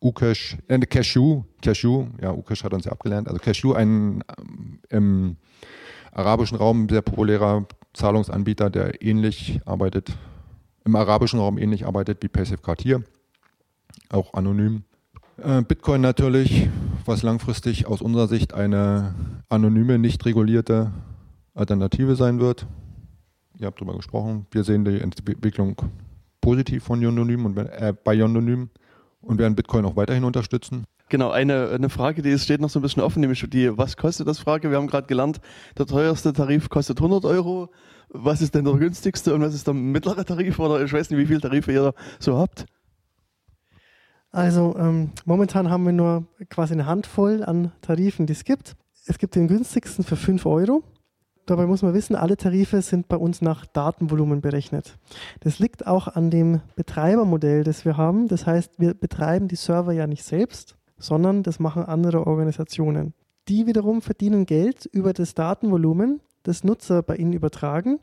Ucash, äh, Cashew, Cashew, ja, Ucash hat uns ja abgelernt, also Cashew, ein ähm, im arabischen Raum sehr populärer Zahlungsanbieter, der ähnlich arbeitet, im arabischen Raum ähnlich arbeitet wie PaySafeCard hier, auch anonym. Äh, Bitcoin natürlich, was langfristig aus unserer Sicht eine anonyme, nicht regulierte Alternative sein wird. Ihr habt darüber gesprochen. Wir sehen die Entwicklung positiv von Yononym und äh, bei Yononym und werden Bitcoin auch weiterhin unterstützen. Genau, eine, eine Frage, die steht noch so ein bisschen offen, nämlich die, was kostet das Frage? Wir haben gerade gelernt, der teuerste Tarif kostet 100 Euro. Was ist denn der günstigste und was ist der mittlere Tarif? Oder ich weiß nicht, wie viele Tarife ihr so habt. Also ähm, momentan haben wir nur quasi eine Handvoll an Tarifen, die es gibt. Es gibt den günstigsten für 5 Euro. Dabei muss man wissen, alle Tarife sind bei uns nach Datenvolumen berechnet. Das liegt auch an dem Betreibermodell, das wir haben. Das heißt, wir betreiben die Server ja nicht selbst, sondern das machen andere Organisationen. Die wiederum verdienen Geld über das Datenvolumen, das Nutzer bei ihnen übertragen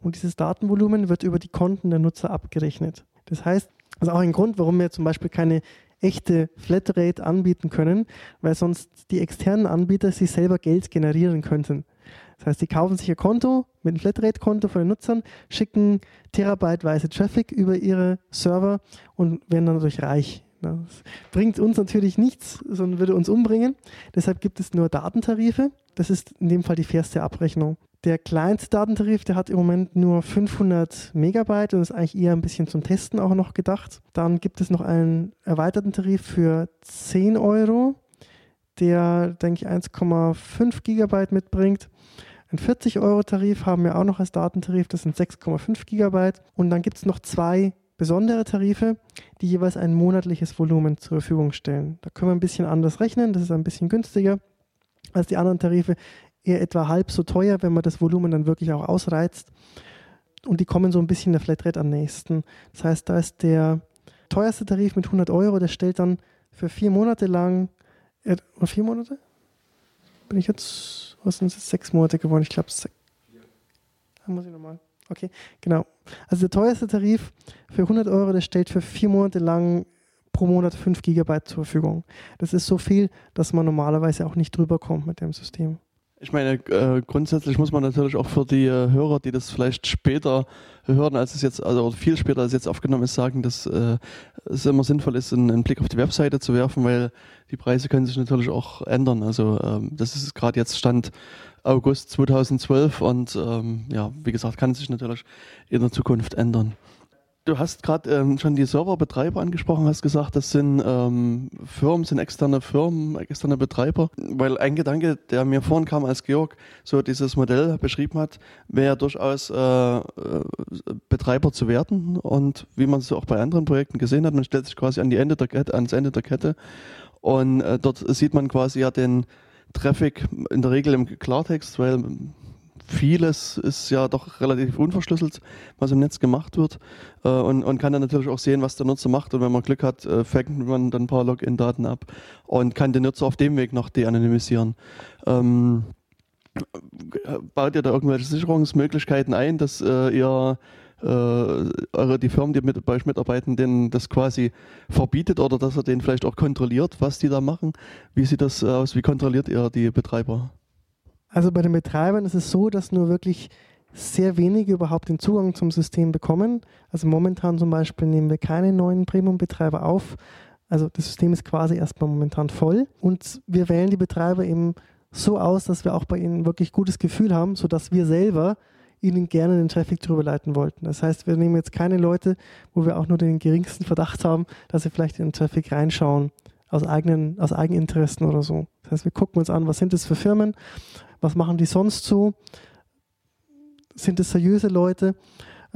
und dieses Datenvolumen wird über die Konten der Nutzer abgerechnet. Das heißt, das ist auch ein Grund, warum wir zum Beispiel keine echte Flatrate anbieten können, weil sonst die externen Anbieter sich selber Geld generieren könnten. Das heißt, die kaufen sich ihr Konto mit einem Flatrate-Konto von den Nutzern, schicken terabyteweise Traffic über ihre Server und werden dann dadurch reich. Das bringt uns natürlich nichts, sondern würde uns umbringen. Deshalb gibt es nur Datentarife. Das ist in dem Fall die fairste Abrechnung. Der kleinste Datentarif, der hat im Moment nur 500 Megabyte und ist eigentlich eher ein bisschen zum Testen auch noch gedacht. Dann gibt es noch einen erweiterten Tarif für 10 Euro, der, denke ich, 1,5 Gigabyte mitbringt. Ein 40-Euro-Tarif haben wir auch noch als Datentarif, das sind 6,5 Gigabyte. Und dann gibt es noch zwei besondere Tarife, die jeweils ein monatliches Volumen zur Verfügung stellen. Da können wir ein bisschen anders rechnen, das ist ein bisschen günstiger als die anderen Tarife, eher etwa halb so teuer, wenn man das Volumen dann wirklich auch ausreizt. Und die kommen so ein bisschen der Flatrate am nächsten. Das heißt, da ist der teuerste Tarif mit 100 Euro, der stellt dann für vier Monate lang, äh, vier Monate? Bin ich jetzt, was sind es, sechs Monate geworden? Ich glaube, sechs. Da muss ich nochmal. Okay, genau. Also der teuerste Tarif für 100 Euro, der stellt für vier Monate lang pro Monat 5 Gigabyte zur Verfügung. Das ist so viel, dass man normalerweise auch nicht drüber kommt mit dem System. Ich meine, äh, grundsätzlich muss man natürlich auch für die äh, Hörer, die das vielleicht später hören, als es jetzt, also viel später als jetzt aufgenommen ist, sagen, dass äh, es immer sinnvoll ist, einen, einen, Blick auf die Webseite zu werfen, weil die Preise können sich natürlich auch ändern. Also ähm, das ist gerade jetzt Stand August 2012 und ähm, ja, wie gesagt, kann sich natürlich in der Zukunft ändern. Du hast gerade ähm, schon die Serverbetreiber angesprochen, hast gesagt, das sind ähm, Firmen, sind externe Firmen, externe Betreiber. Weil ein Gedanke, der mir vorhin kam, als Georg so dieses Modell beschrieben hat, wäre durchaus äh, äh, Betreiber zu werden. Und wie man es auch bei anderen Projekten gesehen hat, man stellt sich quasi an die Ende der Kette, ans Ende der Kette. Und äh, dort sieht man quasi ja den Traffic in der Regel im Klartext, weil vieles ist ja doch relativ unverschlüsselt, was im Netz gemacht wird äh, und, und kann dann natürlich auch sehen, was der Nutzer macht und wenn man Glück hat, äh, fängt man dann ein paar Login-Daten ab und kann den Nutzer auf dem Weg noch de-anonymisieren. Ähm, baut ihr da irgendwelche Sicherungsmöglichkeiten ein, dass äh, ihr äh, eure, die Firmen, die mit, bei euch mitarbeiten, denen das quasi verbietet oder dass er den vielleicht auch kontrolliert, was die da machen? Wie sieht das aus? Wie kontrolliert ihr die Betreiber? Also bei den Betreibern ist es so, dass nur wirklich sehr wenige überhaupt den Zugang zum System bekommen. Also momentan zum Beispiel nehmen wir keine neuen Premium-Betreiber auf, Also das System ist quasi erstmal momentan voll und wir wählen die Betreiber eben so aus, dass wir auch bei ihnen wirklich gutes Gefühl haben, sodass wir selber ihnen gerne den Traffic drüber leiten wollten. Das heißt, wir nehmen jetzt keine Leute, wo wir auch nur den geringsten Verdacht haben, dass sie vielleicht in den Traffic reinschauen, aus, eigenen, aus Eigeninteressen oder so. Das heißt, wir gucken uns an, was sind das für Firmen, was machen die sonst so, sind es seriöse Leute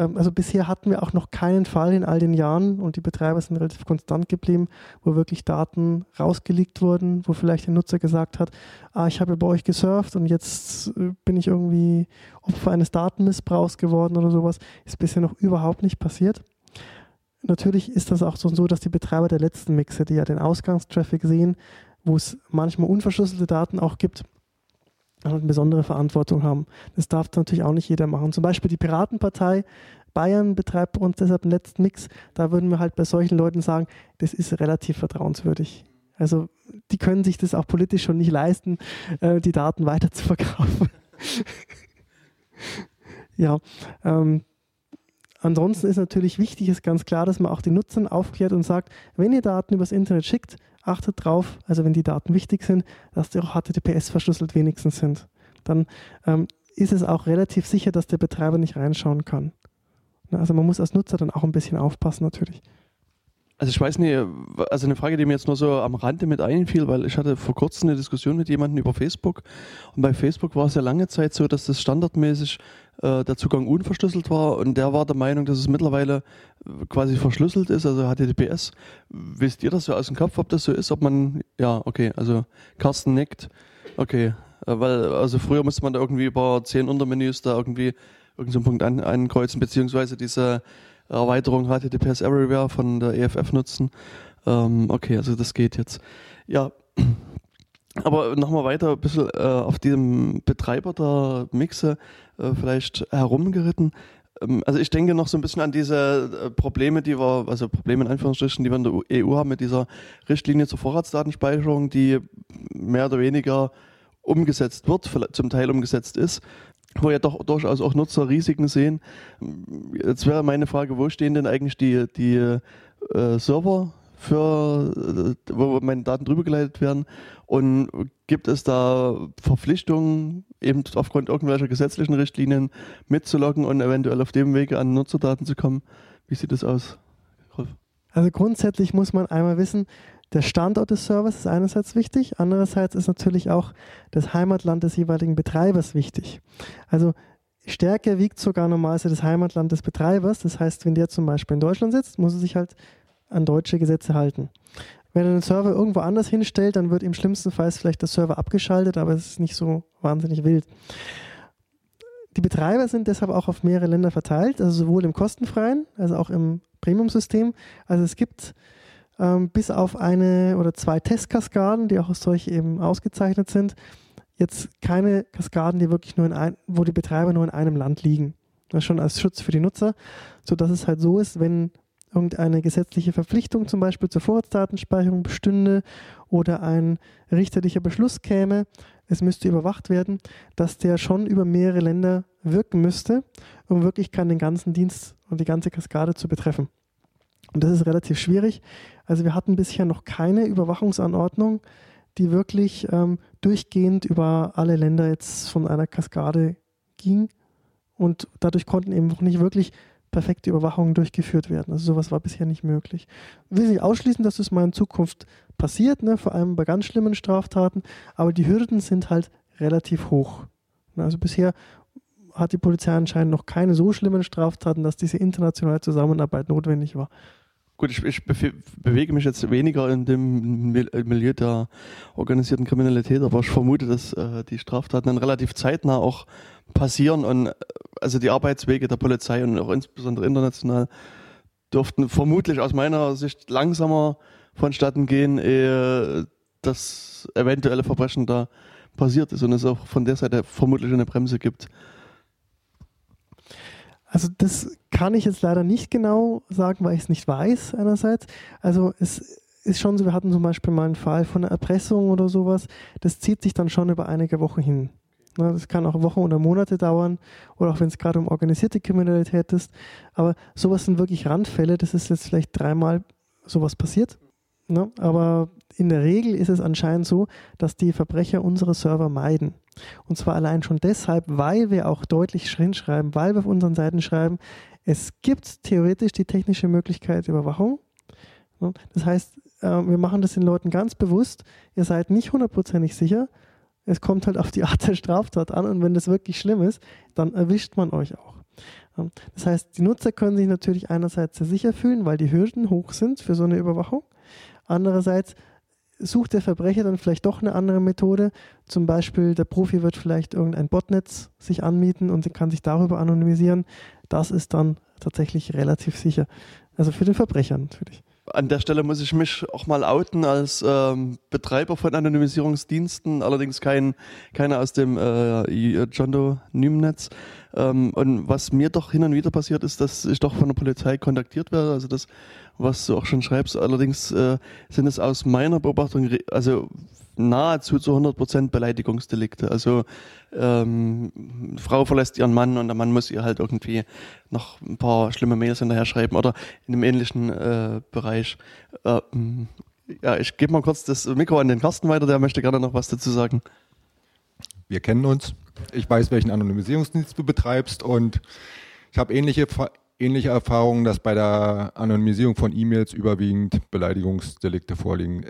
ähm, also bisher hatten wir auch noch keinen Fall in all den Jahren und die Betreiber sind relativ konstant geblieben, wo wirklich Daten rausgelegt wurden, wo vielleicht ein Nutzer gesagt hat, ah, ich habe bei euch gesurft und jetzt äh, bin ich irgendwie Opfer eines Datenmissbrauchs geworden oder sowas. Ist bisher noch überhaupt nicht passiert. Natürlich ist das auch so, dass die Betreiber der letzten Mixe, die ja den Ausgangstraffic sehen, wo es manchmal unverschlüsselte Daten auch gibt, eine besondere Verantwortung haben. Das darf natürlich auch nicht jeder machen. Zum Beispiel die Piratenpartei Bayern betreibt uns deshalb einen letzten Mix. Da würden wir halt bei solchen Leuten sagen, das ist relativ vertrauenswürdig. Also die können sich das auch politisch schon nicht leisten, äh, die Daten weiter zu verkaufen. ja, ähm, ansonsten ist natürlich wichtig, ist ganz klar, dass man auch die Nutzern aufklärt und sagt, wenn ihr Daten übers Internet schickt, achtet drauf, also wenn die Daten wichtig sind, dass die auch HTTPS verschlüsselt wenigstens sind. Dann ähm, ist es auch relativ sicher, dass der Betreiber nicht reinschauen kann. Also man muss als Nutzer dann auch ein bisschen aufpassen natürlich. Also ich weiß nicht, also eine Frage, die mir jetzt nur so am Rande mit einfiel, weil ich hatte vor kurzem eine Diskussion mit jemandem über Facebook. Und bei Facebook war es ja lange Zeit so, dass das standardmäßig äh, der Zugang unverschlüsselt war. Und der war der Meinung, dass es mittlerweile äh, quasi verschlüsselt ist, also HTTPS. Wisst ihr das so aus dem Kopf, ob das so ist, ob man, ja, okay, also Carsten nickt, okay, äh, weil also früher musste man da irgendwie über zehn Untermenüs da irgendwie irgendeinen so Punkt an, ankreuzen, beziehungsweise diese Erweiterung HTTPS Everywhere von der EFF nutzen. Ähm, okay, also das geht jetzt. Ja, aber nochmal weiter ein bisschen äh, auf diesem Betreiber der Mixe äh, vielleicht herumgeritten. Ähm, also ich denke noch so ein bisschen an diese äh, Probleme, die wir, also Probleme in Anführungsstrichen, die wir in der EU haben mit dieser Richtlinie zur Vorratsdatenspeicherung, die mehr oder weniger umgesetzt wird, zum Teil umgesetzt ist wo ja doch durchaus auch Nutzer Risiken sehen. Jetzt wäre meine Frage, wo stehen denn eigentlich die, die äh, Server für, äh, wo meine Daten drüber geleitet werden? Und gibt es da Verpflichtungen, eben aufgrund irgendwelcher gesetzlichen Richtlinien mitzuloggen und eventuell auf dem Wege an Nutzerdaten zu kommen? Wie sieht das aus? Rolf? Also grundsätzlich muss man einmal wissen, der Standort des Servers ist einerseits wichtig, andererseits ist natürlich auch das Heimatland des jeweiligen Betreibers wichtig. Also stärker wiegt sogar normalerweise das Heimatland des Betreibers. Das heißt, wenn der zum Beispiel in Deutschland sitzt, muss er sich halt an deutsche Gesetze halten. Wenn er den Server irgendwo anders hinstellt, dann wird im schlimmsten Fall vielleicht der Server abgeschaltet, aber es ist nicht so wahnsinnig wild. Die Betreiber sind deshalb auch auf mehrere Länder verteilt, also sowohl im kostenfreien, als auch im Premium-System. Also es gibt ähm, bis auf eine oder zwei Testkaskaden, die auch als solche eben ausgezeichnet sind. Jetzt keine Kaskaden, die wirklich nur in ein, wo die Betreiber nur in einem Land liegen. Das schon als Schutz für die Nutzer, sodass es halt so ist, wenn irgendeine gesetzliche Verpflichtung zum Beispiel zur Vorratsdatenspeicherung bestünde oder ein richterlicher Beschluss käme, es müsste überwacht werden, dass der schon über mehrere Länder wirken müsste, um wirklich kann den ganzen Dienst und die ganze Kaskade zu betreffen. Und das ist relativ schwierig. Also wir hatten bisher noch keine Überwachungsanordnung, die wirklich ähm, durchgehend über alle Länder jetzt von einer Kaskade ging. Und dadurch konnten eben auch nicht wirklich perfekte Überwachungen durchgeführt werden. Also sowas war bisher nicht möglich. Ich will nicht ausschließen, dass das mal in Zukunft passiert, ne? vor allem bei ganz schlimmen Straftaten, aber die Hürden sind halt relativ hoch. Also bisher hat die Polizei anscheinend noch keine so schlimmen Straftaten, dass diese internationale Zusammenarbeit notwendig war. Gut, ich, ich bewege mich jetzt weniger in dem Milieu der organisierten Kriminalität, aber ich vermute, dass äh, die Straftaten dann relativ zeitnah auch passieren und äh, also die Arbeitswege der Polizei und auch insbesondere international dürften vermutlich aus meiner Sicht langsamer vonstatten gehen, ehe das eventuelle Verbrechen da passiert ist und es auch von der Seite vermutlich eine Bremse gibt. Also das kann ich jetzt leider nicht genau sagen, weil ich es nicht weiß einerseits. Also es ist schon so, wir hatten zum Beispiel mal einen Fall von einer Erpressung oder sowas. Das zieht sich dann schon über einige Wochen hin. Das kann auch Wochen oder Monate dauern oder auch wenn es gerade um organisierte Kriminalität ist. Aber sowas sind wirklich Randfälle. Das ist jetzt vielleicht dreimal sowas passiert. Ne? Aber in der Regel ist es anscheinend so, dass die Verbrecher unsere Server meiden. Und zwar allein schon deshalb, weil wir auch deutlich schreiben, weil wir auf unseren Seiten schreiben, es gibt theoretisch die technische Möglichkeit Überwachung. Das heißt, äh, wir machen das den Leuten ganz bewusst. Ihr seid nicht hundertprozentig sicher. Es kommt halt auf die Art der Straftat an und wenn das wirklich schlimm ist, dann erwischt man euch auch. Das heißt, die Nutzer können sich natürlich einerseits sehr sicher fühlen, weil die Hürden hoch sind für so eine Überwachung. Andererseits sucht der Verbrecher dann vielleicht doch eine andere Methode. Zum Beispiel der Profi wird vielleicht irgendein Botnetz sich anmieten und kann sich darüber anonymisieren. Das ist dann tatsächlich relativ sicher. Also für den Verbrecher natürlich. An der Stelle muss ich mich auch mal outen als ähm, Betreiber von Anonymisierungsdiensten, allerdings kein, keiner aus dem äh, John Doe Nymnetz. Ähm, und was mir doch hin und wieder passiert ist, dass ich doch von der Polizei kontaktiert werde. Also das, was du auch schon schreibst. Allerdings äh, sind es aus meiner Beobachtung also nahezu zu 100 Prozent Beleidigungsdelikte. Also ähm, Frau verlässt ihren Mann und der Mann muss ihr halt irgendwie noch ein paar schlimme Mails hinterher schreiben oder in einem ähnlichen äh, Bereich. Äh, ja, ich gebe mal kurz das Mikro an den Carsten weiter, der möchte gerne noch was dazu sagen. Wir kennen uns ich weiß, welchen Anonymisierungsdienst du betreibst und ich habe ähnliche, ähnliche Erfahrungen, dass bei der Anonymisierung von E-Mails überwiegend Beleidigungsdelikte vorliegen.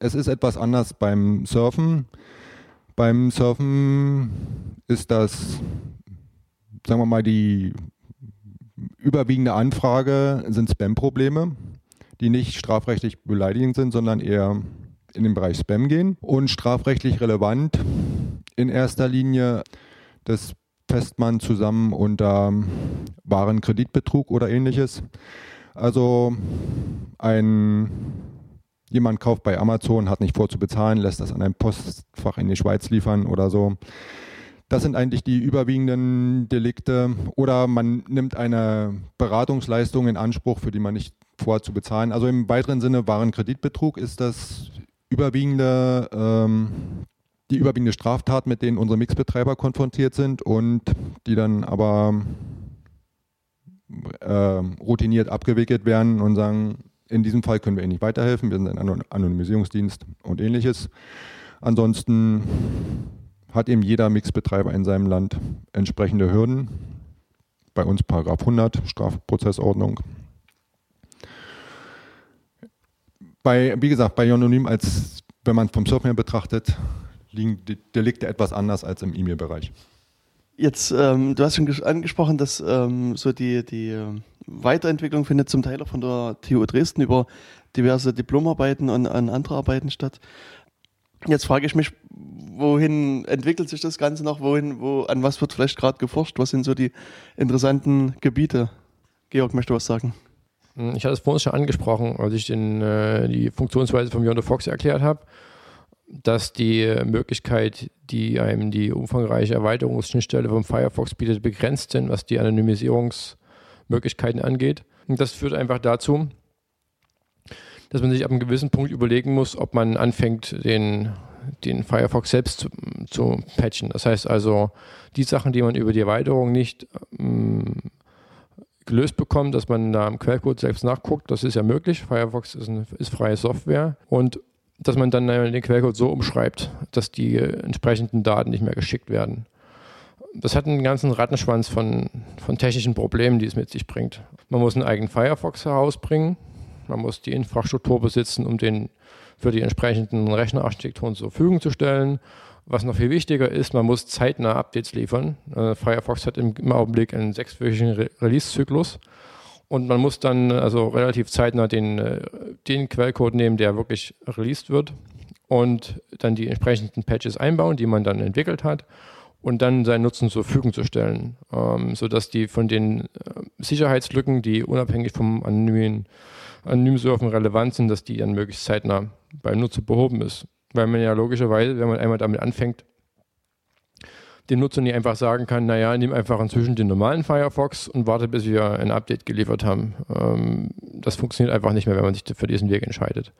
Es, ist etwas anders beim Surfen. Beim Surfen ist das, sagen wir mal, die überwiegende Anfrage sind Spam-Probleme, die nicht strafrechtlich beleidigend sind, sondern eher in den Bereich Spam gehen. Und strafrechtlich relevant in erster Linie. Das fest man zusammen unter wahren Kreditbetrug oder ähnliches. Also ein jemand kauft bei Amazon, hat nicht vor zu bezahlen, lässt das an ein Postfach in die Schweiz liefern oder so. Das sind eigentlich die überwiegenden Delikte. Oder man nimmt eine Beratungsleistung in Anspruch, für die man nicht vorhat zu bezahlen. Also im weiteren Sinne wahren Kreditbetrug ist das überwiegende ähm, die überwiegende Straftat, mit denen unsere Mixbetreiber konfrontiert sind und die dann aber äh, routiniert abgewickelt werden und sagen, in diesem Fall können wir Ihnen nicht weiterhelfen, wir sind ein Anonymisierungsdienst und ähnliches. Ansonsten hat eben jeder Mixbetreiber in seinem Land entsprechende Hürden. Bei uns Paragraph 100 Strafprozessordnung. Bei, wie gesagt, bei Jononym als, wenn man vom Surfen her betrachtet, liegen die Delikte etwas anders als im E-Mail-Bereich. Jetzt, ähm, du hast schon angesprochen, dass ähm, so die, die ähm, Weiterentwicklung findet zum Teil auch von der TU Dresden über diverse Diplomarbeiten und, und andere Arbeiten statt. Jetzt frage ich mich, wohin entwickelt sich das Ganze noch? Wohin, wo, an was wird vielleicht gerade geforscht? Was sind so die interessanten Gebiete? Georg, möchte was sagen? Ich hatte es vorhin schon angesprochen, als ich den, äh, die Funktionsweise von Beyond Fox erklärt habe dass die Möglichkeit, die einem die umfangreiche Erweiterungsschnittstelle vom Firefox bietet, begrenzt sind, was die Anonymisierungsmöglichkeiten angeht. Und das führt einfach dazu, dass man sich ab einem gewissen Punkt überlegen muss, ob man anfängt, den, den Firefox selbst zu, zu patchen. Das heißt also, die Sachen, die man über die Erweiterung nicht ähm, gelöst bekommt, dass man da im Quellcode selbst nachguckt, das ist ja möglich. Firefox ist, eine, ist freie Software und dass man dann den Quellcode so umschreibt, dass die entsprechenden Daten nicht mehr geschickt werden. Das hat einen ganzen Rattenschwanz von, von technischen Problemen, die es mit sich bringt. Man muss einen eigenen Firefox herausbringen, man muss die Infrastruktur besitzen, um den für die entsprechenden Rechnerarchitekturen zur Verfügung zu stellen. Was noch viel wichtiger ist, man muss zeitnah Updates liefern. Äh, Firefox hat im, Augenblick einen sechswöchigen Re Release-Zyklus. Und man muss dann also relativ zeitnah den, äh, den Quellcode nehmen, der wirklich released wird und dann die entsprechenden Patches einbauen, die man dann entwickelt hat und dann seinen Nutzen zur Verfügung zu stellen, ähm, sodass die von den äh, Sicherheitslücken, die unabhängig vom anonymen, anonymen Surfen relevant sind, dass die dann möglichst zeitnah beim Nutzer behoben ist. Weil man ja logischerweise, wenn man einmal damit anfängt, dem Nutzer nicht einfach sagen kann, naja, nimm einfach inzwischen den normalen Firefox und warte, bis wir ein Update geliefert haben. Ähm, das funktioniert einfach nicht mehr, wenn man sich für diesen Weg entscheidet.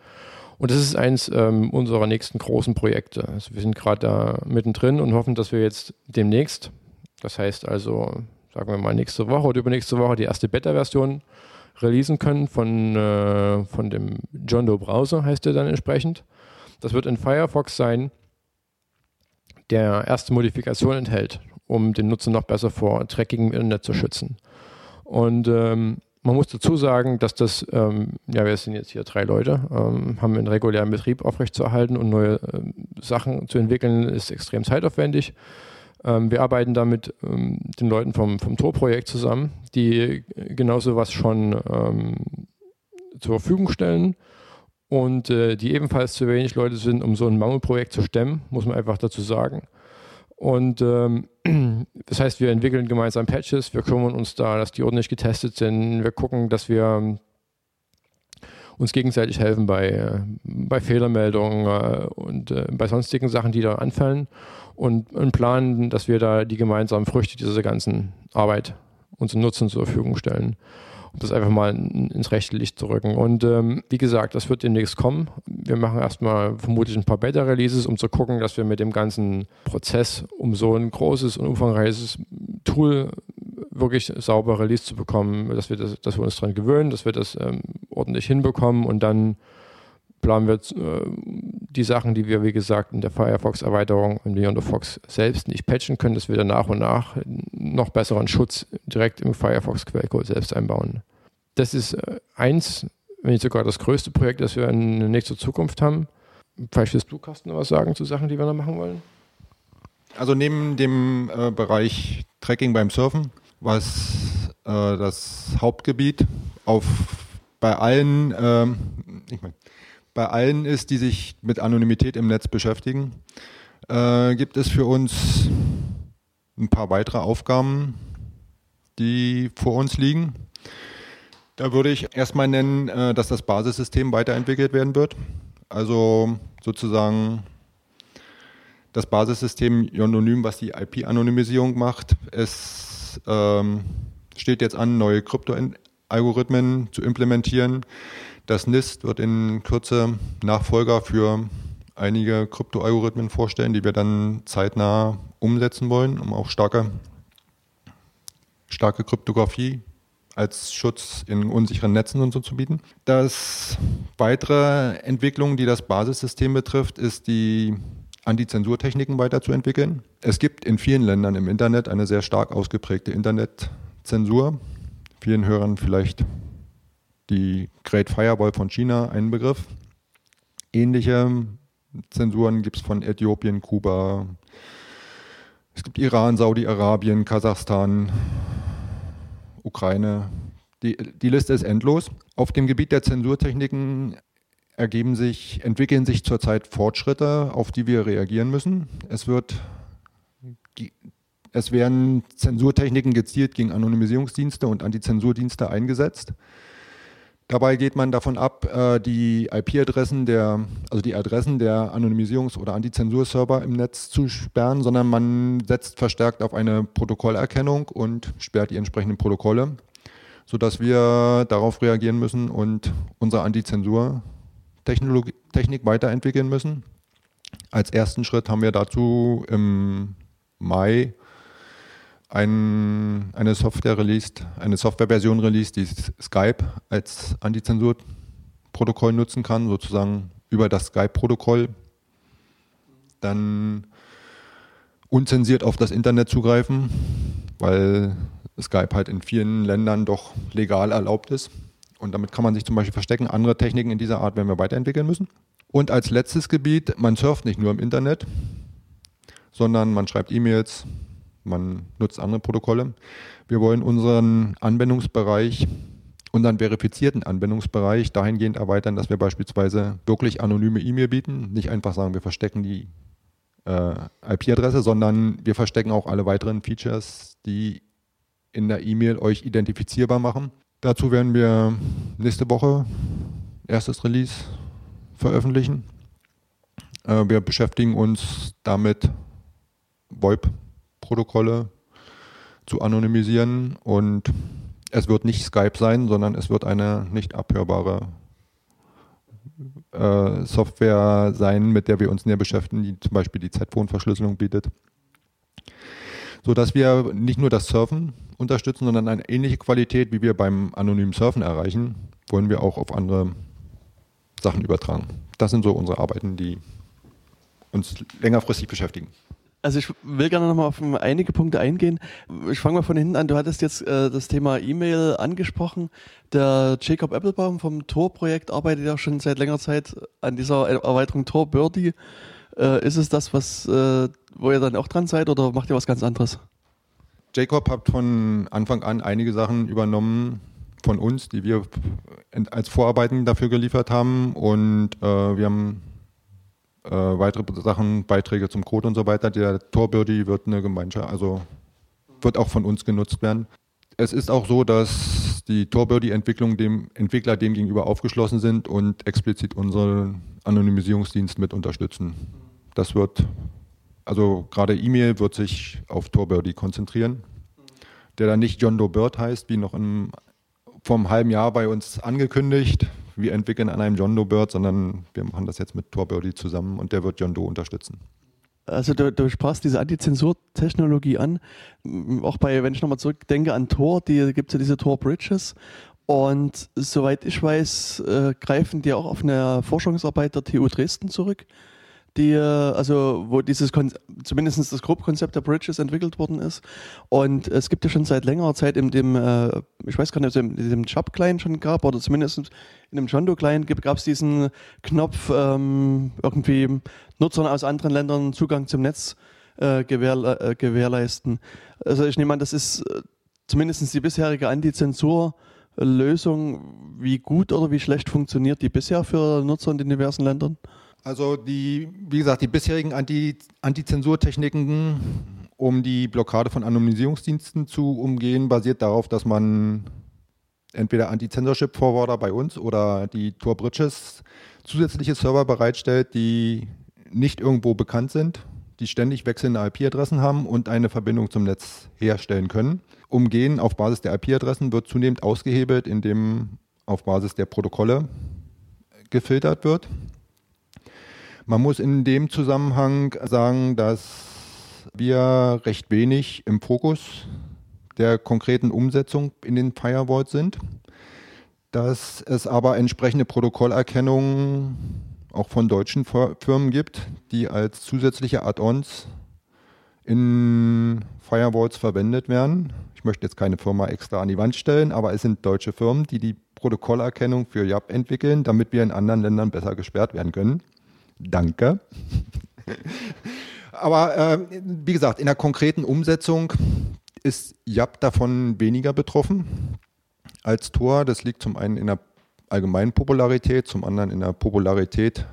Und das ist eins ähm, unserer nächsten großen Projekte. Also wir sind gerade da mittendrin und hoffen, dass wir jetzt demnächst, das heißt also, sagen wir mal nächste Woche oder übernächste Woche, die erste Beta-Version releasen können von, äh, von dem John Doe Browser, heißt der dann entsprechend. Das wird in Firefox sein, der erste Modifikation enthält, um den Nutzer noch besser vor Tracking Internet zu schützen. Und ähm, man muss dazu sagen, dass das, ähm, ja, wir sind jetzt hier drei Leute, ähm, haben einen regulären Betrieb aufrechtzuerhalten und neue ähm, Sachen zu entwickeln, ist extrem zeitaufwendig. Ähm, wir arbeiten da mit ähm, den Leuten vom, vom Tor-Projekt zusammen, die genauso was schon ähm, zur Verfügung stellen und äh, die ebenfalls zu wenig Leute sind, um so ein Mangelprojekt zu stemmen, muss man einfach dazu sagen. Und ähm, das heißt, wir entwickeln gemeinsam Patches, wir kümmern uns da, dass die ordentlich getestet sind, wir gucken, dass wir ähm, uns gegenseitig helfen bei, äh, bei Fehlermeldungen äh, und äh, bei sonstigen Sachen, die da anfallen. Und, und planen, dass wir da die gemeinsamen Früchte dieser ganzen Arbeit unseren Nutzern zur Verfügung stellen um das einfach mal ins rechte Licht zu rücken. Und ähm, wie gesagt, das wird demnächst kommen. Wir machen erstmal vermutlich ein paar Beta-Releases, um zu gucken, dass wir mit dem ganzen Prozess, um so ein großes und umfangreiches Tool wirklich sauber Release zu bekommen, dass wir, das, dass wir uns daran gewöhnen, dass wir das ähm, ordentlich hinbekommen und dann planen wir äh, die Sachen, die wir, wie gesagt, in der Firefox-Erweiterung im Leon Fox selbst nicht patchen können, dass wir dann nach und nach noch besseren Schutz direkt im Firefox-Quellcode selbst einbauen. Das ist äh, eins, wenn nicht sogar das größte Projekt, das wir in der nächsten Zukunft haben. Vielleicht willst du, Carsten, noch was sagen zu Sachen, die wir noch machen wollen? Also neben dem äh, Bereich Tracking beim Surfen, was äh, das Hauptgebiet auf bei allen, ähm, ich meine, bei allen ist, die sich mit Anonymität im Netz beschäftigen, äh, gibt es für uns ein paar weitere Aufgaben, die vor uns liegen. Da würde ich erstmal nennen, äh, dass das Basissystem weiterentwickelt werden wird. Also sozusagen das Basissystem Iononym, was die IP-Anonymisierung macht. Es ähm, steht jetzt an, neue Krypto-Algorithmen zu implementieren, das NIST wird in Kürze Nachfolger für einige Kryptoalgorithmen vorstellen, die wir dann zeitnah umsetzen wollen, um auch starke, starke Kryptographie als Schutz in unsicheren Netzen und so zu bieten. Das weitere Entwicklung, die das Basissystem betrifft, ist die Antizensurtechniken weiterzuentwickeln. Es gibt in vielen Ländern im Internet eine sehr stark ausgeprägte Internetzensur. Vielen Hörern vielleicht die Great Firewall von China ein Begriff. Ähnliche Zensuren gibt es von Äthiopien, Kuba. Es gibt Iran, Saudi-Arabien, Kasachstan, Ukraine. Die, die Liste ist endlos. Auf dem Gebiet der Zensurtechniken ergeben sich, entwickeln sich zurzeit Fortschritte, auf die wir reagieren müssen. Es wird es werden Zensurtechniken gezielt gegen Anonymisierungsdienste und Antizensurdienste eingesetzt. Dabei geht man davon ab, äh, die IP-Adressen der, also die Adressen der Anonymisierungs- oder Antizensur-Server im Netz zu sperren, sondern man setzt verstärkt auf eine Protokollerkennung und sperrt die entsprechenden Protokolle, sodass wir darauf reagieren müssen und unsere Antizensur-Technik weiterentwickeln müssen. Als ersten Schritt haben wir dazu im Mai ein, eine Software released, eine Softwareversion released, die Skype als Antizensur-Protokoll nutzen kann, sozusagen über das Skype-Protokoll dann unzensiert auf das Internet zugreifen, weil Skype halt in vielen Ländern doch legal erlaubt ist. Und damit kann man sich zum Beispiel verstecken. Andere Techniken in dieser Art werden wir weiterentwickeln müssen. Und als letztes Gebiet, man surft nicht nur im Internet, sondern man schreibt E-Mails, man nutzt andere Protokolle. Wir wollen unseren Anwendungsbereich, unseren verifizierten Anwendungsbereich dahingehend erweitern, dass wir beispielsweise wirklich anonyme E-Mail bieten, nicht einfach sagen, wir verstecken die äh, IP-Adresse, sondern wir verstecken auch alle weiteren Features, die in der E-Mail euch identifizierbar machen. Dazu werden wir nächste Woche erstes Release veröffentlichen. Äh, wir beschäftigen uns damit, VoIP Protokolle zu anonymisieren und es wird nicht Skype sein, sondern es wird eine nicht abhörbare äh, Software sein, mit der wir uns näher beschäftigen, die zum Beispiel die Z-Phone-Verschlüsselung bietet. sodass wir nicht nur das Surfen unterstützen, sondern eine ähnliche Qualität, wie wir beim anonymen Surfen erreichen, wollen wir auch auf andere Sachen übertragen. Das sind so unsere Arbeiten, die uns längerfristig beschäftigen. Also ich will gerne nochmal auf einige Punkte eingehen. Ich fange mal von hinten an. Du hattest jetzt äh, das Thema E-Mail angesprochen. Der Jacob Applebaum vom Tor-Projekt arbeitet ja schon seit längerer Zeit an dieser Erweiterung Tor Birdie. Äh, ist es das, was, äh, wo ihr dann auch dran seid oder macht ihr was ganz anderes? Jacob hat von Anfang an einige Sachen übernommen von uns, die wir als Vorarbeiten dafür geliefert haben und äh, wir haben äh, weitere Sachen, Beiträge zum Code und so weiter. Der Torbirdie wird eine Gemeinschaft, also wird auch von uns genutzt werden. Es ist auch so, dass die Torbirdie-Entwicklung dem Entwickler dem gegenüber aufgeschlossen sind und explizit unseren Anonymisierungsdienst mit unterstützen. Das wird, also gerade E-Mail wird sich auf Torbirdie konzentrieren, der dann nicht John Doe Bird heißt, wie noch im, vom halben Jahr bei uns angekündigt wir entwickeln an einem John Doe Bird, sondern wir machen das jetzt mit Tor Birdie zusammen und der wird John Doe unterstützen. Also du, du sprachst diese Antizensur-Technologie an. Auch bei, wenn ich nochmal zurückdenke an Tor, die gibt es ja diese Tor Bridges. Und soweit ich weiß, äh, greifen die auch auf eine Forschungsarbeit der TU Dresden zurück die, also wo dieses Kon zumindest das Grobkonzept der Bridges entwickelt worden ist. Und es gibt ja schon seit längerer Zeit in dem, äh, ich weiß gar nicht, ob es in dem Job-Client schon gab oder zumindest in dem Jondo-Client gab es diesen Knopf, ähm, irgendwie Nutzern aus anderen Ländern Zugang zum Netz äh, gewähr, äh, gewährleisten. Also ich nehme an, das ist äh, zumindest die bisherige Antizensur- Lösung, wie gut oder wie schlecht funktioniert die bisher für Nutzer in den diversen Ländern? Also die, wie gesagt, die bisherigen Anti, Antizensurtechniken, um die Blockade von Anonymisierungsdiensten zu umgehen, basiert darauf, dass man entweder Anti-Censorship-Forwarder bei uns oder die Tor Bridges zusätzliche Server bereitstellt, die nicht irgendwo bekannt sind, die ständig wechselnde IP-Adressen haben und eine Verbindung zum Netz herstellen können. Umgehen auf Basis der IP-Adressen wird zunehmend ausgehebelt, indem auf Basis der Protokolle gefiltert wird. Man muss in dem Zusammenhang sagen, dass wir recht wenig im Fokus der konkreten Umsetzung in den Firewalls sind, dass es aber entsprechende Protokollerkennungen auch von deutschen Firmen gibt, die als zusätzliche Add-ons in Firewalls verwendet werden. Ich möchte jetzt keine Firma extra an die Wand stellen, aber es sind deutsche Firmen, die die Protokollerkennung für YAP entwickeln, damit wir in anderen Ländern besser gesperrt werden können. Danke. Aber äh, wie gesagt, in der konkreten Umsetzung ist YAP davon weniger betroffen als Tor. Das liegt zum einen in der allgemeinen Popularität, zum anderen in der Popularität,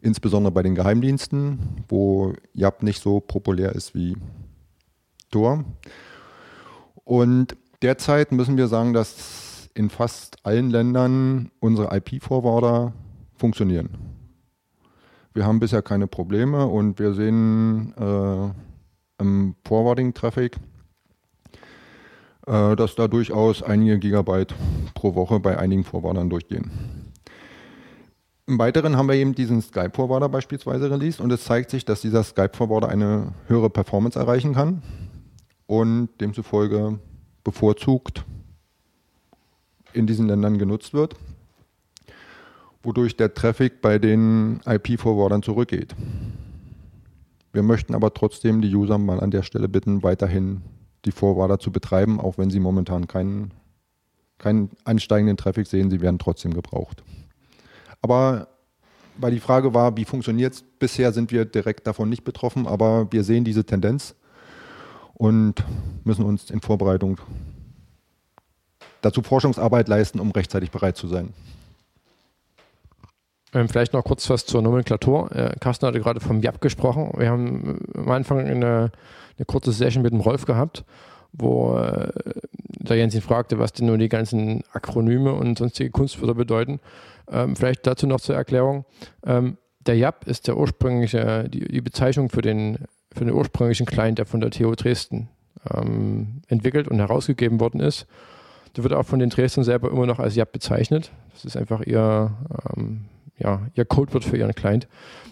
insbesondere bei den Geheimdiensten, wo YAP nicht so populär ist wie Tor. Und derzeit müssen wir sagen, dass in fast allen Ländern unsere IP-Forwarder funktionieren. Wir haben bisher keine Probleme und wir sehen äh, im Forwarding-Traffic, äh, dass da durchaus einige Gigabyte pro Woche bei einigen Forwardern durchgehen. Im Weiteren haben wir eben diesen Skype-Forwarder beispielsweise released und es zeigt sich, dass dieser Skype-Forwarder eine höhere Performance erreichen kann und demzufolge bevorzugt in diesen Ländern genutzt wird wodurch der Traffic bei den IP-Forwardern zurückgeht. Wir möchten aber trotzdem die User mal an der Stelle bitten, weiterhin die Forwarder zu betreiben, auch wenn sie momentan keinen, keinen ansteigenden Traffic sehen, sie werden trotzdem gebraucht. Aber weil die Frage war, wie funktioniert es, bisher sind wir direkt davon nicht betroffen, aber wir sehen diese Tendenz und müssen uns in Vorbereitung dazu Forschungsarbeit leisten, um rechtzeitig bereit zu sein. Ähm, vielleicht noch kurz was zur Nomenklatur. Äh, Carsten hatte gerade vom JAP gesprochen. Wir haben äh, am Anfang eine, eine kurze Session mit dem Rolf gehabt, wo äh, der Jens ihn fragte, was denn nun die ganzen Akronyme und sonstige Kunstwörter bedeuten. Ähm, vielleicht dazu noch zur Erklärung. Ähm, der JAP ist der ursprüngliche, die, die, Bezeichnung für den, für den ursprünglichen Client, der von der TU Dresden ähm, entwickelt und herausgegeben worden ist. Der wird auch von den Dresden selber immer noch als JAP bezeichnet. Das ist einfach ihr ähm, ja, ihr Codewort für ihren Client.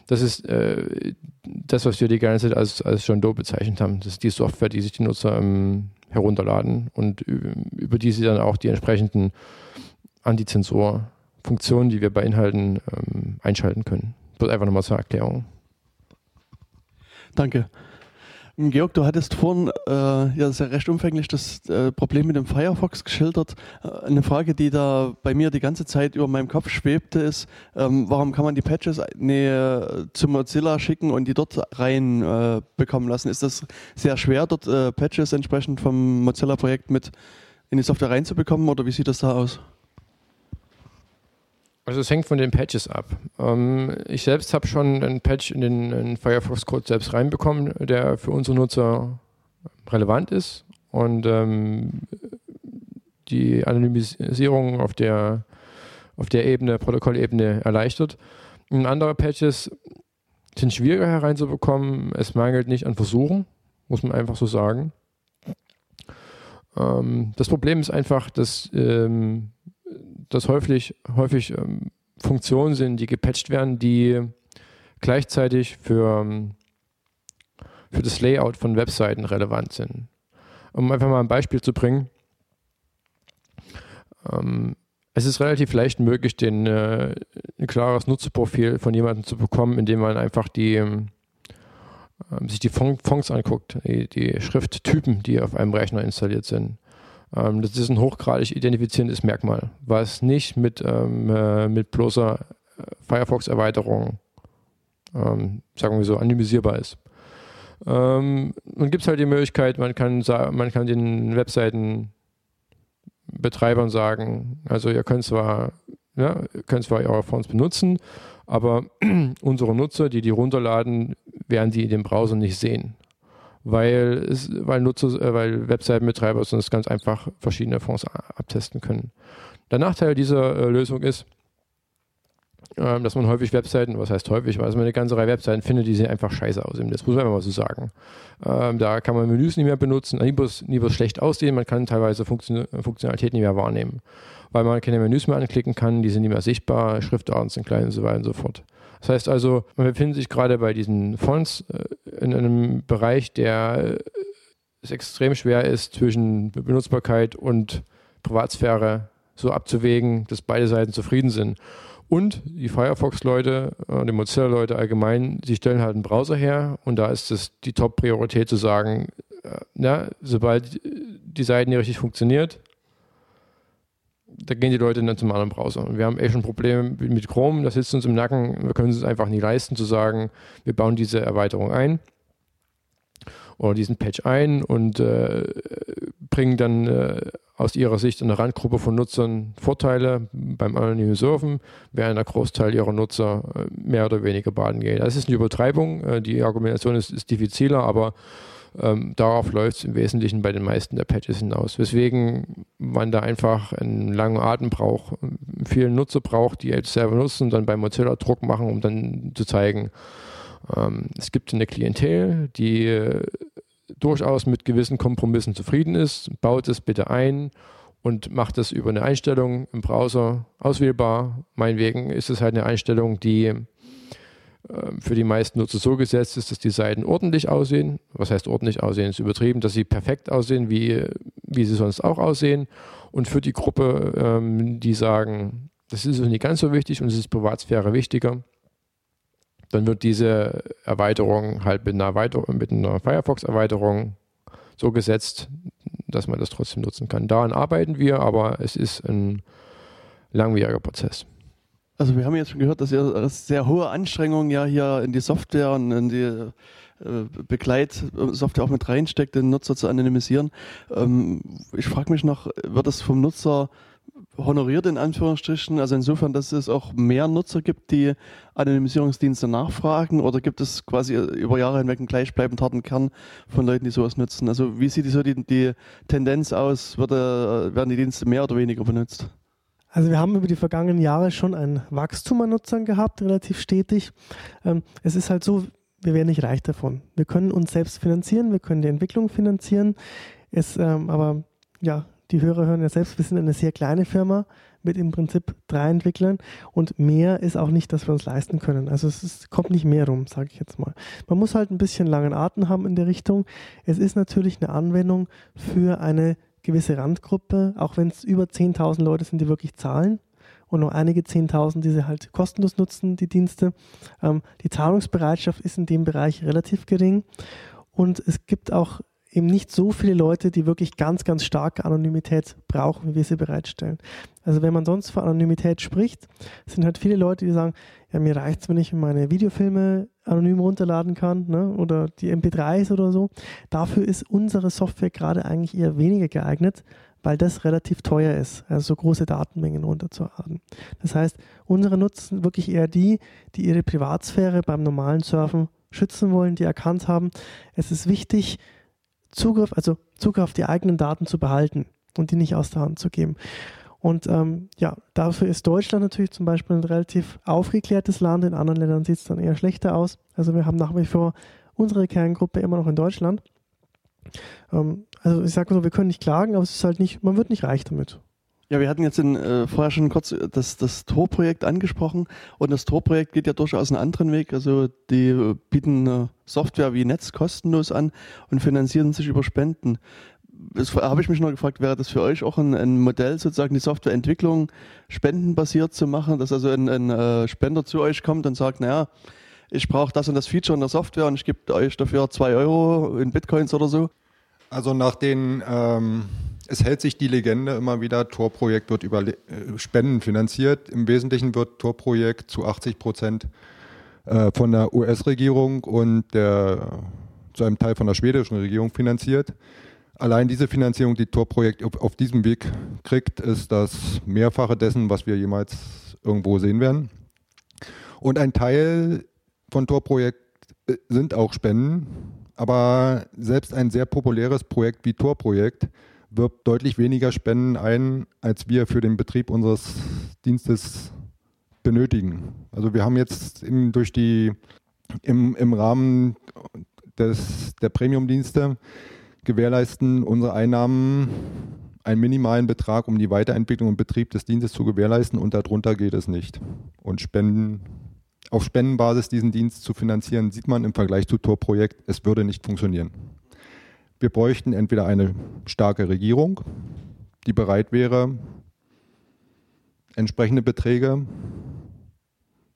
Das ist äh, das, was wir die ganze Zeit als, als John Doe bezeichnet haben. Das ist die Software, die sich die Nutzer ähm, herunterladen und über die sie dann auch die entsprechenden Antizensor-Funktionen, die wir bei Inhalten ähm, einschalten können. Das einfach nochmal zur Erklärung. Danke. Georg, du hattest vorhin äh, ja sehr recht umfänglich das äh, Problem mit dem Firefox geschildert. Äh, eine Frage, die da bei mir die ganze Zeit über meinem Kopf schwebte, ist, ähm, warum kann man die Patches nee, zu Mozilla schicken und die dort rein äh, bekommen lassen? Ist das sehr schwer, dort äh, Patches entsprechend vom Mozilla-Projekt mit in die Software reinzubekommen oder wie sieht das da aus? Also es hängt von den Patches ab. Ähm, ich selbst habe schon einen Patch in den in Firefox-Code selbst reinbekommen, der für unsere Nutzer relevant ist und ähm, die Anonymisierung auf der, auf der Ebene, Protokollebene erleichtert. Und andere Patches sind schwieriger hereinzubekommen. Es mangelt nicht an Versuchen, muss man einfach so sagen. Ähm, das Problem ist einfach, dass ähm, dass häufig, häufig ähm, Funktionen sind, die gepatcht werden, die gleichzeitig für, ähm, für das Layout von Webseiten relevant sind. Um einfach mal ein Beispiel zu bringen. Ähm, es ist relativ leicht möglich, den, äh, ein klares Nutzerprofil von jemandem zu bekommen, indem man einfach die, ähm, sich die Fonts anguckt, die, die Schrifttypen, die auf einem Rechner installiert sind. Ähm, das ist ein hochgradig identifizierendes Merkmal, was nicht mit, ähm, äh, mit bloßer äh, Firefox-Erweiterung, ähm, sagen wir so, anonymisierbar ist. Ähm, nun gibt es halt die Möglichkeit, man kann, man kann den Webseitenbetreibern sagen, also ihr könnt zwar, ja, könnt zwar eure Fonts benutzen, aber unsere Nutzer, die die runterladen, werden die in dem Browser nicht sehen weil, es, weil, Nutzer, äh, weil Webseitenbetreiber sonst ganz einfach verschiedene Fonds abtesten können. Der Nachteil dieser äh, Lösung ist, ähm, dass man häufig Webseiten, was heißt häufig, weil man eine ganze Reihe Webseiten findet, die sehen einfach scheiße aus. Das muss man einfach mal so sagen. Ähm, da kann man Menüs nicht mehr benutzen, nie bloß schlecht aussehen, man kann teilweise Funktion Funktionalität nicht mehr wahrnehmen, weil man keine Menüs mehr anklicken kann, die sind nicht mehr sichtbar, Schriftarten sind klein und so weiter und so fort. Das heißt also, man befindet sich gerade bei diesen Fonts äh, in einem Bereich, der äh, es extrem schwer ist, zwischen Benutzbarkeit und Privatsphäre so abzuwägen, dass beide Seiten zufrieden sind. Und die Firefox-Leute, äh, die Mozilla-Leute allgemein, sie stellen halt einen Browser her und da ist es die Top-Priorität zu sagen, na, sobald die Seite nicht richtig funktioniert, da gehen die Leute dann zum anderen Browser. Und wir haben echt ein Problem mit Chrome, das sitzt uns im Nacken. Wir können es einfach nicht leisten, zu sagen, wir bauen diese Erweiterung ein oder diesen Patch ein und äh, bringen dann äh, aus ihrer Sicht eine Randgruppe von Nutzern Vorteile beim anonymen Surfen, während der Großteil ihrer Nutzer äh, mehr oder weniger baden geht. Das ist eine Übertreibung. Äh, die Argumentation ist, ist diffiziler, aber ähm, darauf läuft es im Wesentlichen bei den meisten der Patches hinaus. Weswegen man da einfach einen langen Atem braucht, viele Nutzer braucht, die jetzt selber nutzen und dann bei Mozilla Druck machen, um dann zu zeigen, ähm, es gibt eine Klientel, die äh, durchaus mit gewissen Kompromissen zufrieden ist. Baut es bitte ein und macht es über eine Einstellung im Browser auswählbar. Meinetwegen ist es halt eine Einstellung, die für die meisten Nutzer so gesetzt ist, dass die Seiten ordentlich aussehen. Was heißt ordentlich aussehen? Ist übertrieben, dass sie perfekt aussehen, wie, wie sie sonst auch aussehen. Und für die Gruppe, ähm, die sagen, das ist nicht ganz so wichtig und es ist Privatsphäre wichtiger, dann wird diese Erweiterung halt mit einer, Erweiterung, mit einer Firefox-Erweiterung so gesetzt, dass man das trotzdem nutzen kann. Daran arbeiten wir, aber es ist ein langwieriger Prozess. Also wir haben jetzt schon gehört, dass ihr sehr hohe Anstrengungen ja hier in die Software und in die äh, Begleitsoftware auch mit reinsteckt, den Nutzer zu anonymisieren. Ähm, ich frage mich noch, wird das vom Nutzer honoriert in Anführungsstrichen? Also insofern, dass es auch mehr Nutzer gibt, die Anonymisierungsdienste nachfragen oder gibt es quasi über Jahre hinweg einen gleichbleibend harten Kern von Leuten, die sowas nutzen? Also wie sieht so die, die Tendenz aus? Wird, werden die Dienste mehr oder weniger benutzt? Also wir haben über die vergangenen Jahre schon ein Wachstum an Nutzern gehabt, relativ stetig. Ähm, es ist halt so, wir werden nicht reich davon. Wir können uns selbst finanzieren, wir können die Entwicklung finanzieren. Es, ähm, aber ja, die Hörer hören ja selbst, wir sind eine sehr kleine Firma mit im Prinzip drei Entwicklern und mehr ist auch nicht, dass wir uns leisten können. Also es ist, kommt nicht mehr rum, sage ich jetzt mal. Man muss halt ein bisschen langen Atem haben in der Richtung. Es ist natürlich eine Anwendung für eine gewisse Randgruppe, auch wenn es über 10.000 Leute sind, die wirklich zahlen und noch einige 10.000, die sie halt kostenlos nutzen, die Dienste. Ähm, die Zahlungsbereitschaft ist in dem Bereich relativ gering und es gibt auch eben nicht so viele Leute, die wirklich ganz, ganz starke Anonymität brauchen, wie wir sie bereitstellen. Also wenn man sonst von Anonymität spricht, sind halt viele Leute, die sagen, ja, mir reicht es, wenn ich meine Videofilme anonym runterladen kann ne? oder die MP3s oder so. Dafür ist unsere Software gerade eigentlich eher weniger geeignet, weil das relativ teuer ist, also so große Datenmengen runterzuladen. Das heißt, unsere nutzen wirklich eher die, die ihre Privatsphäre beim normalen Surfen schützen wollen, die erkannt haben, es ist wichtig, Zugriff, also Zugriff auf die eigenen Daten zu behalten und die nicht aus der Hand zu geben. Und ähm, ja, dafür ist Deutschland natürlich zum Beispiel ein relativ aufgeklärtes Land. In anderen Ländern sieht es dann eher schlechter aus. Also wir haben nach wie vor unsere Kerngruppe immer noch in Deutschland. Ähm, also ich sage so, wir können nicht klagen, aber es ist halt nicht, man wird nicht reich damit. Ja, wir hatten jetzt in, äh, vorher schon kurz das, das Tor-Projekt angesprochen und das Tor-Projekt geht ja durchaus einen anderen Weg. Also die äh, bieten äh, Software wie Netz kostenlos an und finanzieren sich über Spenden. Habe ich mich noch gefragt, wäre das für euch auch ein, ein Modell, sozusagen die Softwareentwicklung spendenbasiert zu machen, dass also ein, ein äh, Spender zu euch kommt und sagt, naja, ich brauche das und das Feature in der Software und ich gebe euch dafür zwei Euro in Bitcoins oder so? Also nach den ähm es hält sich die Legende immer wieder, Tor-Projekt wird über äh, Spenden finanziert. Im Wesentlichen wird Tor-Projekt zu 80 Prozent äh, von der US-Regierung und der, zu einem Teil von der schwedischen Regierung finanziert. Allein diese Finanzierung, die Tor-Projekt auf diesem Weg kriegt, ist das Mehrfache dessen, was wir jemals irgendwo sehen werden. Und ein Teil von Tor-Projekt äh, sind auch Spenden, aber selbst ein sehr populäres Projekt wie Tor-Projekt wirbt deutlich weniger Spenden ein, als wir für den Betrieb unseres Dienstes benötigen. Also wir haben jetzt im, durch die, im, im Rahmen des, der Premium-Dienste gewährleisten unsere Einnahmen einen minimalen Betrag, um die Weiterentwicklung und Betrieb des Dienstes zu gewährleisten und darunter geht es nicht. Und Spenden, auf Spendenbasis diesen Dienst zu finanzieren, sieht man im Vergleich zu Tor-Projekt, es würde nicht funktionieren. Wir bräuchten entweder eine starke Regierung, die bereit wäre, entsprechende Beträge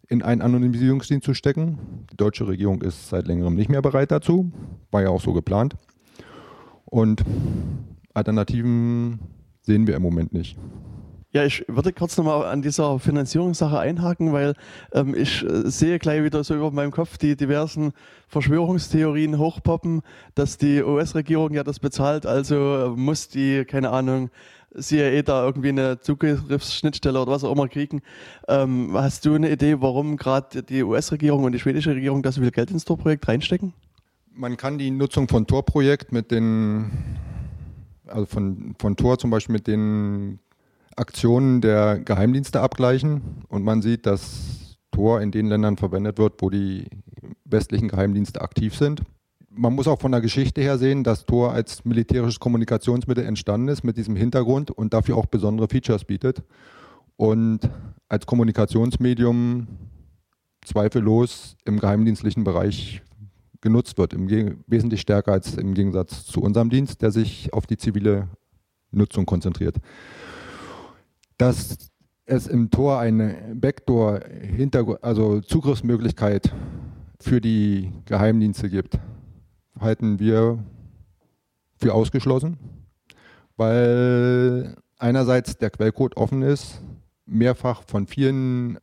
in einen Anonymisierungsdienst zu stecken. Die deutsche Regierung ist seit längerem nicht mehr bereit dazu, war ja auch so geplant. Und Alternativen sehen wir im Moment nicht. Ja, ich würde kurz nochmal an dieser Finanzierungssache einhaken, weil ähm, ich äh, sehe gleich wieder so über meinem Kopf die diversen Verschwörungstheorien hochpoppen, dass die US-Regierung ja das bezahlt, also äh, muss die, keine Ahnung, CIA da irgendwie eine Zugriffsschnittstelle oder was auch immer kriegen. Ähm, hast du eine Idee, warum gerade die US-Regierung und die schwedische Regierung da so viel Geld ins Tor-Projekt reinstecken? Man kann die Nutzung von Tor-Projekt mit den, also von, von Tor zum Beispiel mit den Aktionen der Geheimdienste abgleichen und man sieht, dass Tor in den Ländern verwendet wird, wo die westlichen Geheimdienste aktiv sind. Man muss auch von der Geschichte her sehen, dass Tor als militärisches Kommunikationsmittel entstanden ist mit diesem Hintergrund und dafür auch besondere Features bietet und als Kommunikationsmedium zweifellos im geheimdienstlichen Bereich genutzt wird, wesentlich stärker als im Gegensatz zu unserem Dienst, der sich auf die zivile Nutzung konzentriert. Dass es im Tor eine Backdoor, also Zugriffsmöglichkeit für die Geheimdienste gibt, halten wir für ausgeschlossen, weil einerseits der Quellcode offen ist, mehrfach von vielen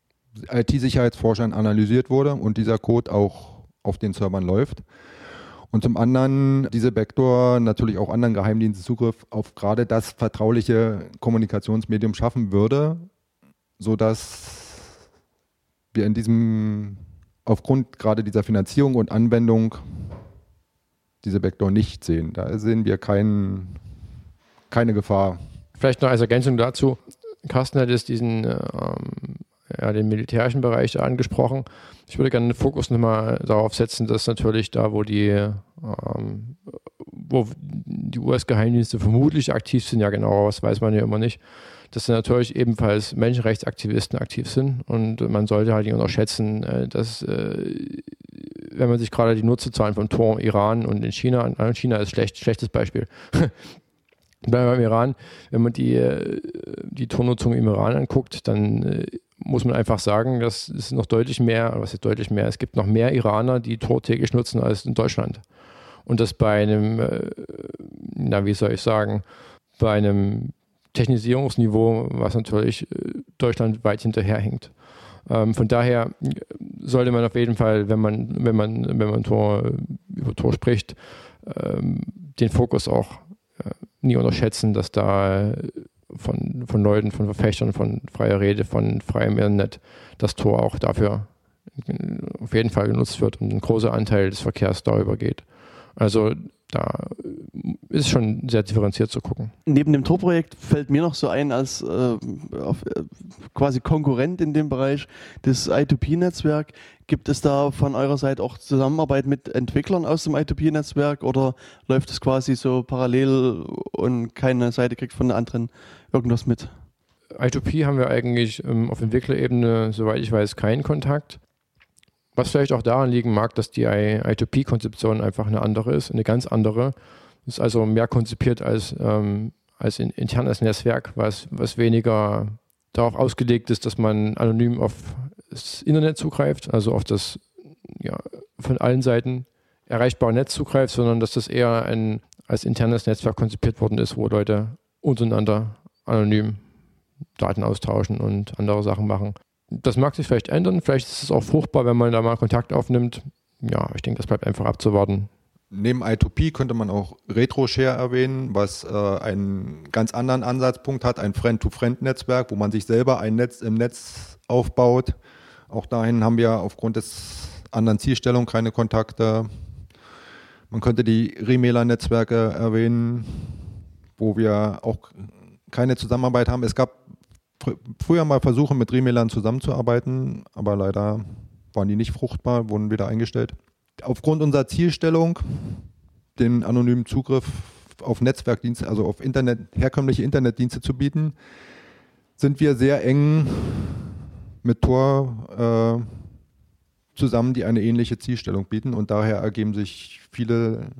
IT-Sicherheitsforschern analysiert wurde und dieser Code auch auf den Servern läuft. Und zum anderen diese Backdoor natürlich auch anderen Geheimdiensten Zugriff auf gerade das vertrauliche Kommunikationsmedium schaffen würde, sodass wir in diesem, aufgrund gerade dieser Finanzierung und Anwendung, diese Backdoor nicht sehen. Da sehen wir kein, keine Gefahr. Vielleicht noch als Ergänzung dazu. Carsten hat es diesen ähm, ja, den militärischen Bereich angesprochen. Ich würde gerne den Fokus nochmal darauf setzen, dass natürlich da, wo die, ähm, wo die US-Geheimdienste vermutlich aktiv sind, ja genau, was weiß man ja immer nicht, dass da natürlich ebenfalls Menschenrechtsaktivisten aktiv sind und man sollte halt nicht unterschätzen, äh, dass äh, wenn man sich gerade die Nutzerzahlen von Tor Iran und in China, in China ist schlecht, schlechtes Beispiel. beim Iran, wenn man die, äh, die Tornutzung im Iran anguckt, dann muss man einfach sagen, dass es noch deutlich mehr, was ist deutlich mehr, es gibt noch mehr Iraner, die Tor täglich nutzen als in Deutschland. Und das bei einem, na wie soll ich sagen, bei einem Technisierungsniveau, was natürlich äh, Deutschland weit hinterherhinkt. Ähm, von daher sollte man auf jeden Fall, wenn man, wenn man, wenn man Tor, über Tor spricht, ähm, den Fokus auch äh, nie unterschätzen, dass da von, von Leuten, von Verfechtern von freier Rede, von freiem Internet das Tor auch dafür äh, auf jeden Fall genutzt wird und ein großer Anteil des Verkehrs darüber geht. Also da ist schon sehr differenziert zu gucken. Neben dem Tor-Projekt fällt mir noch so ein als äh, auf, äh, quasi Konkurrent in dem Bereich das I2P-Netzwerk. Gibt es da von eurer Seite auch Zusammenarbeit mit Entwicklern aus dem I2P-Netzwerk oder läuft es quasi so parallel und keine Seite kriegt von der anderen irgendwas mit? I2P haben wir eigentlich ähm, auf Entwicklerebene, soweit ich weiß, keinen Kontakt. Was vielleicht auch daran liegen mag, dass die I2P-Konzeption einfach eine andere ist, eine ganz andere. Ist also mehr konzipiert als, ähm, als ein internes Netzwerk, was, was weniger darauf ausgelegt ist, dass man anonym auf das Internet zugreift, also auf das ja, von allen Seiten erreichbare Netz zugreift, sondern dass das eher ein, als internes Netzwerk konzipiert worden ist, wo Leute untereinander anonym Daten austauschen und andere Sachen machen. Das mag sich vielleicht ändern. Vielleicht ist es auch fruchtbar, wenn man da mal Kontakt aufnimmt. Ja, ich denke, das bleibt einfach abzuwarten. Neben I2P könnte man auch RetroShare erwähnen, was äh, einen ganz anderen Ansatzpunkt hat, ein Friend-to-Friend-Netzwerk, wo man sich selber ein Netz im Netz aufbaut. Auch dahin haben wir aufgrund des anderen Zielstellung keine Kontakte. Man könnte die Remailer-Netzwerke erwähnen, wo wir auch keine Zusammenarbeit haben. Es gab früher mal Versuche mit Remailern zusammenzuarbeiten, aber leider waren die nicht fruchtbar, wurden wieder eingestellt. Aufgrund unserer Zielstellung, den anonymen Zugriff auf Netzwerkdienste, also auf Internet, herkömmliche Internetdienste zu bieten, sind wir sehr eng mit Tor äh, zusammen, die eine ähnliche Zielstellung bieten und daher ergeben sich viele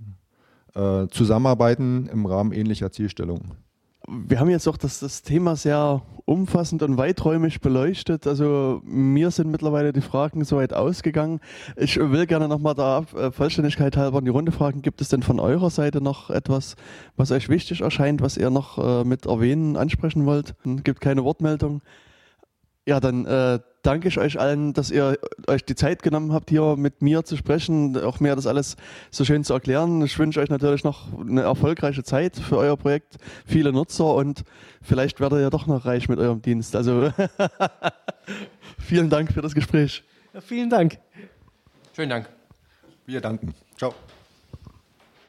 äh, Zusammenarbeiten im Rahmen ähnlicher Zielstellungen wir haben jetzt auch das, das Thema sehr umfassend und weiträumig beleuchtet. Also mir sind mittlerweile die Fragen soweit ausgegangen. Ich will gerne nochmal da äh, Vollständigkeit halber in die Runde fragen, gibt es denn von eurer Seite noch etwas, was euch wichtig erscheint, was ihr noch äh, mit erwähnen, ansprechen wollt? Gibt keine Wortmeldung. Ja, dann äh, danke ich euch allen, dass ihr euch die Zeit genommen habt, hier mit mir zu sprechen, auch mir das alles so schön zu erklären. Ich wünsche euch natürlich noch eine erfolgreiche Zeit für euer Projekt, viele Nutzer und vielleicht werdet ihr doch noch reich mit eurem Dienst. Also vielen Dank für das Gespräch. Ja, vielen Dank. Schönen Dank. Wir danken.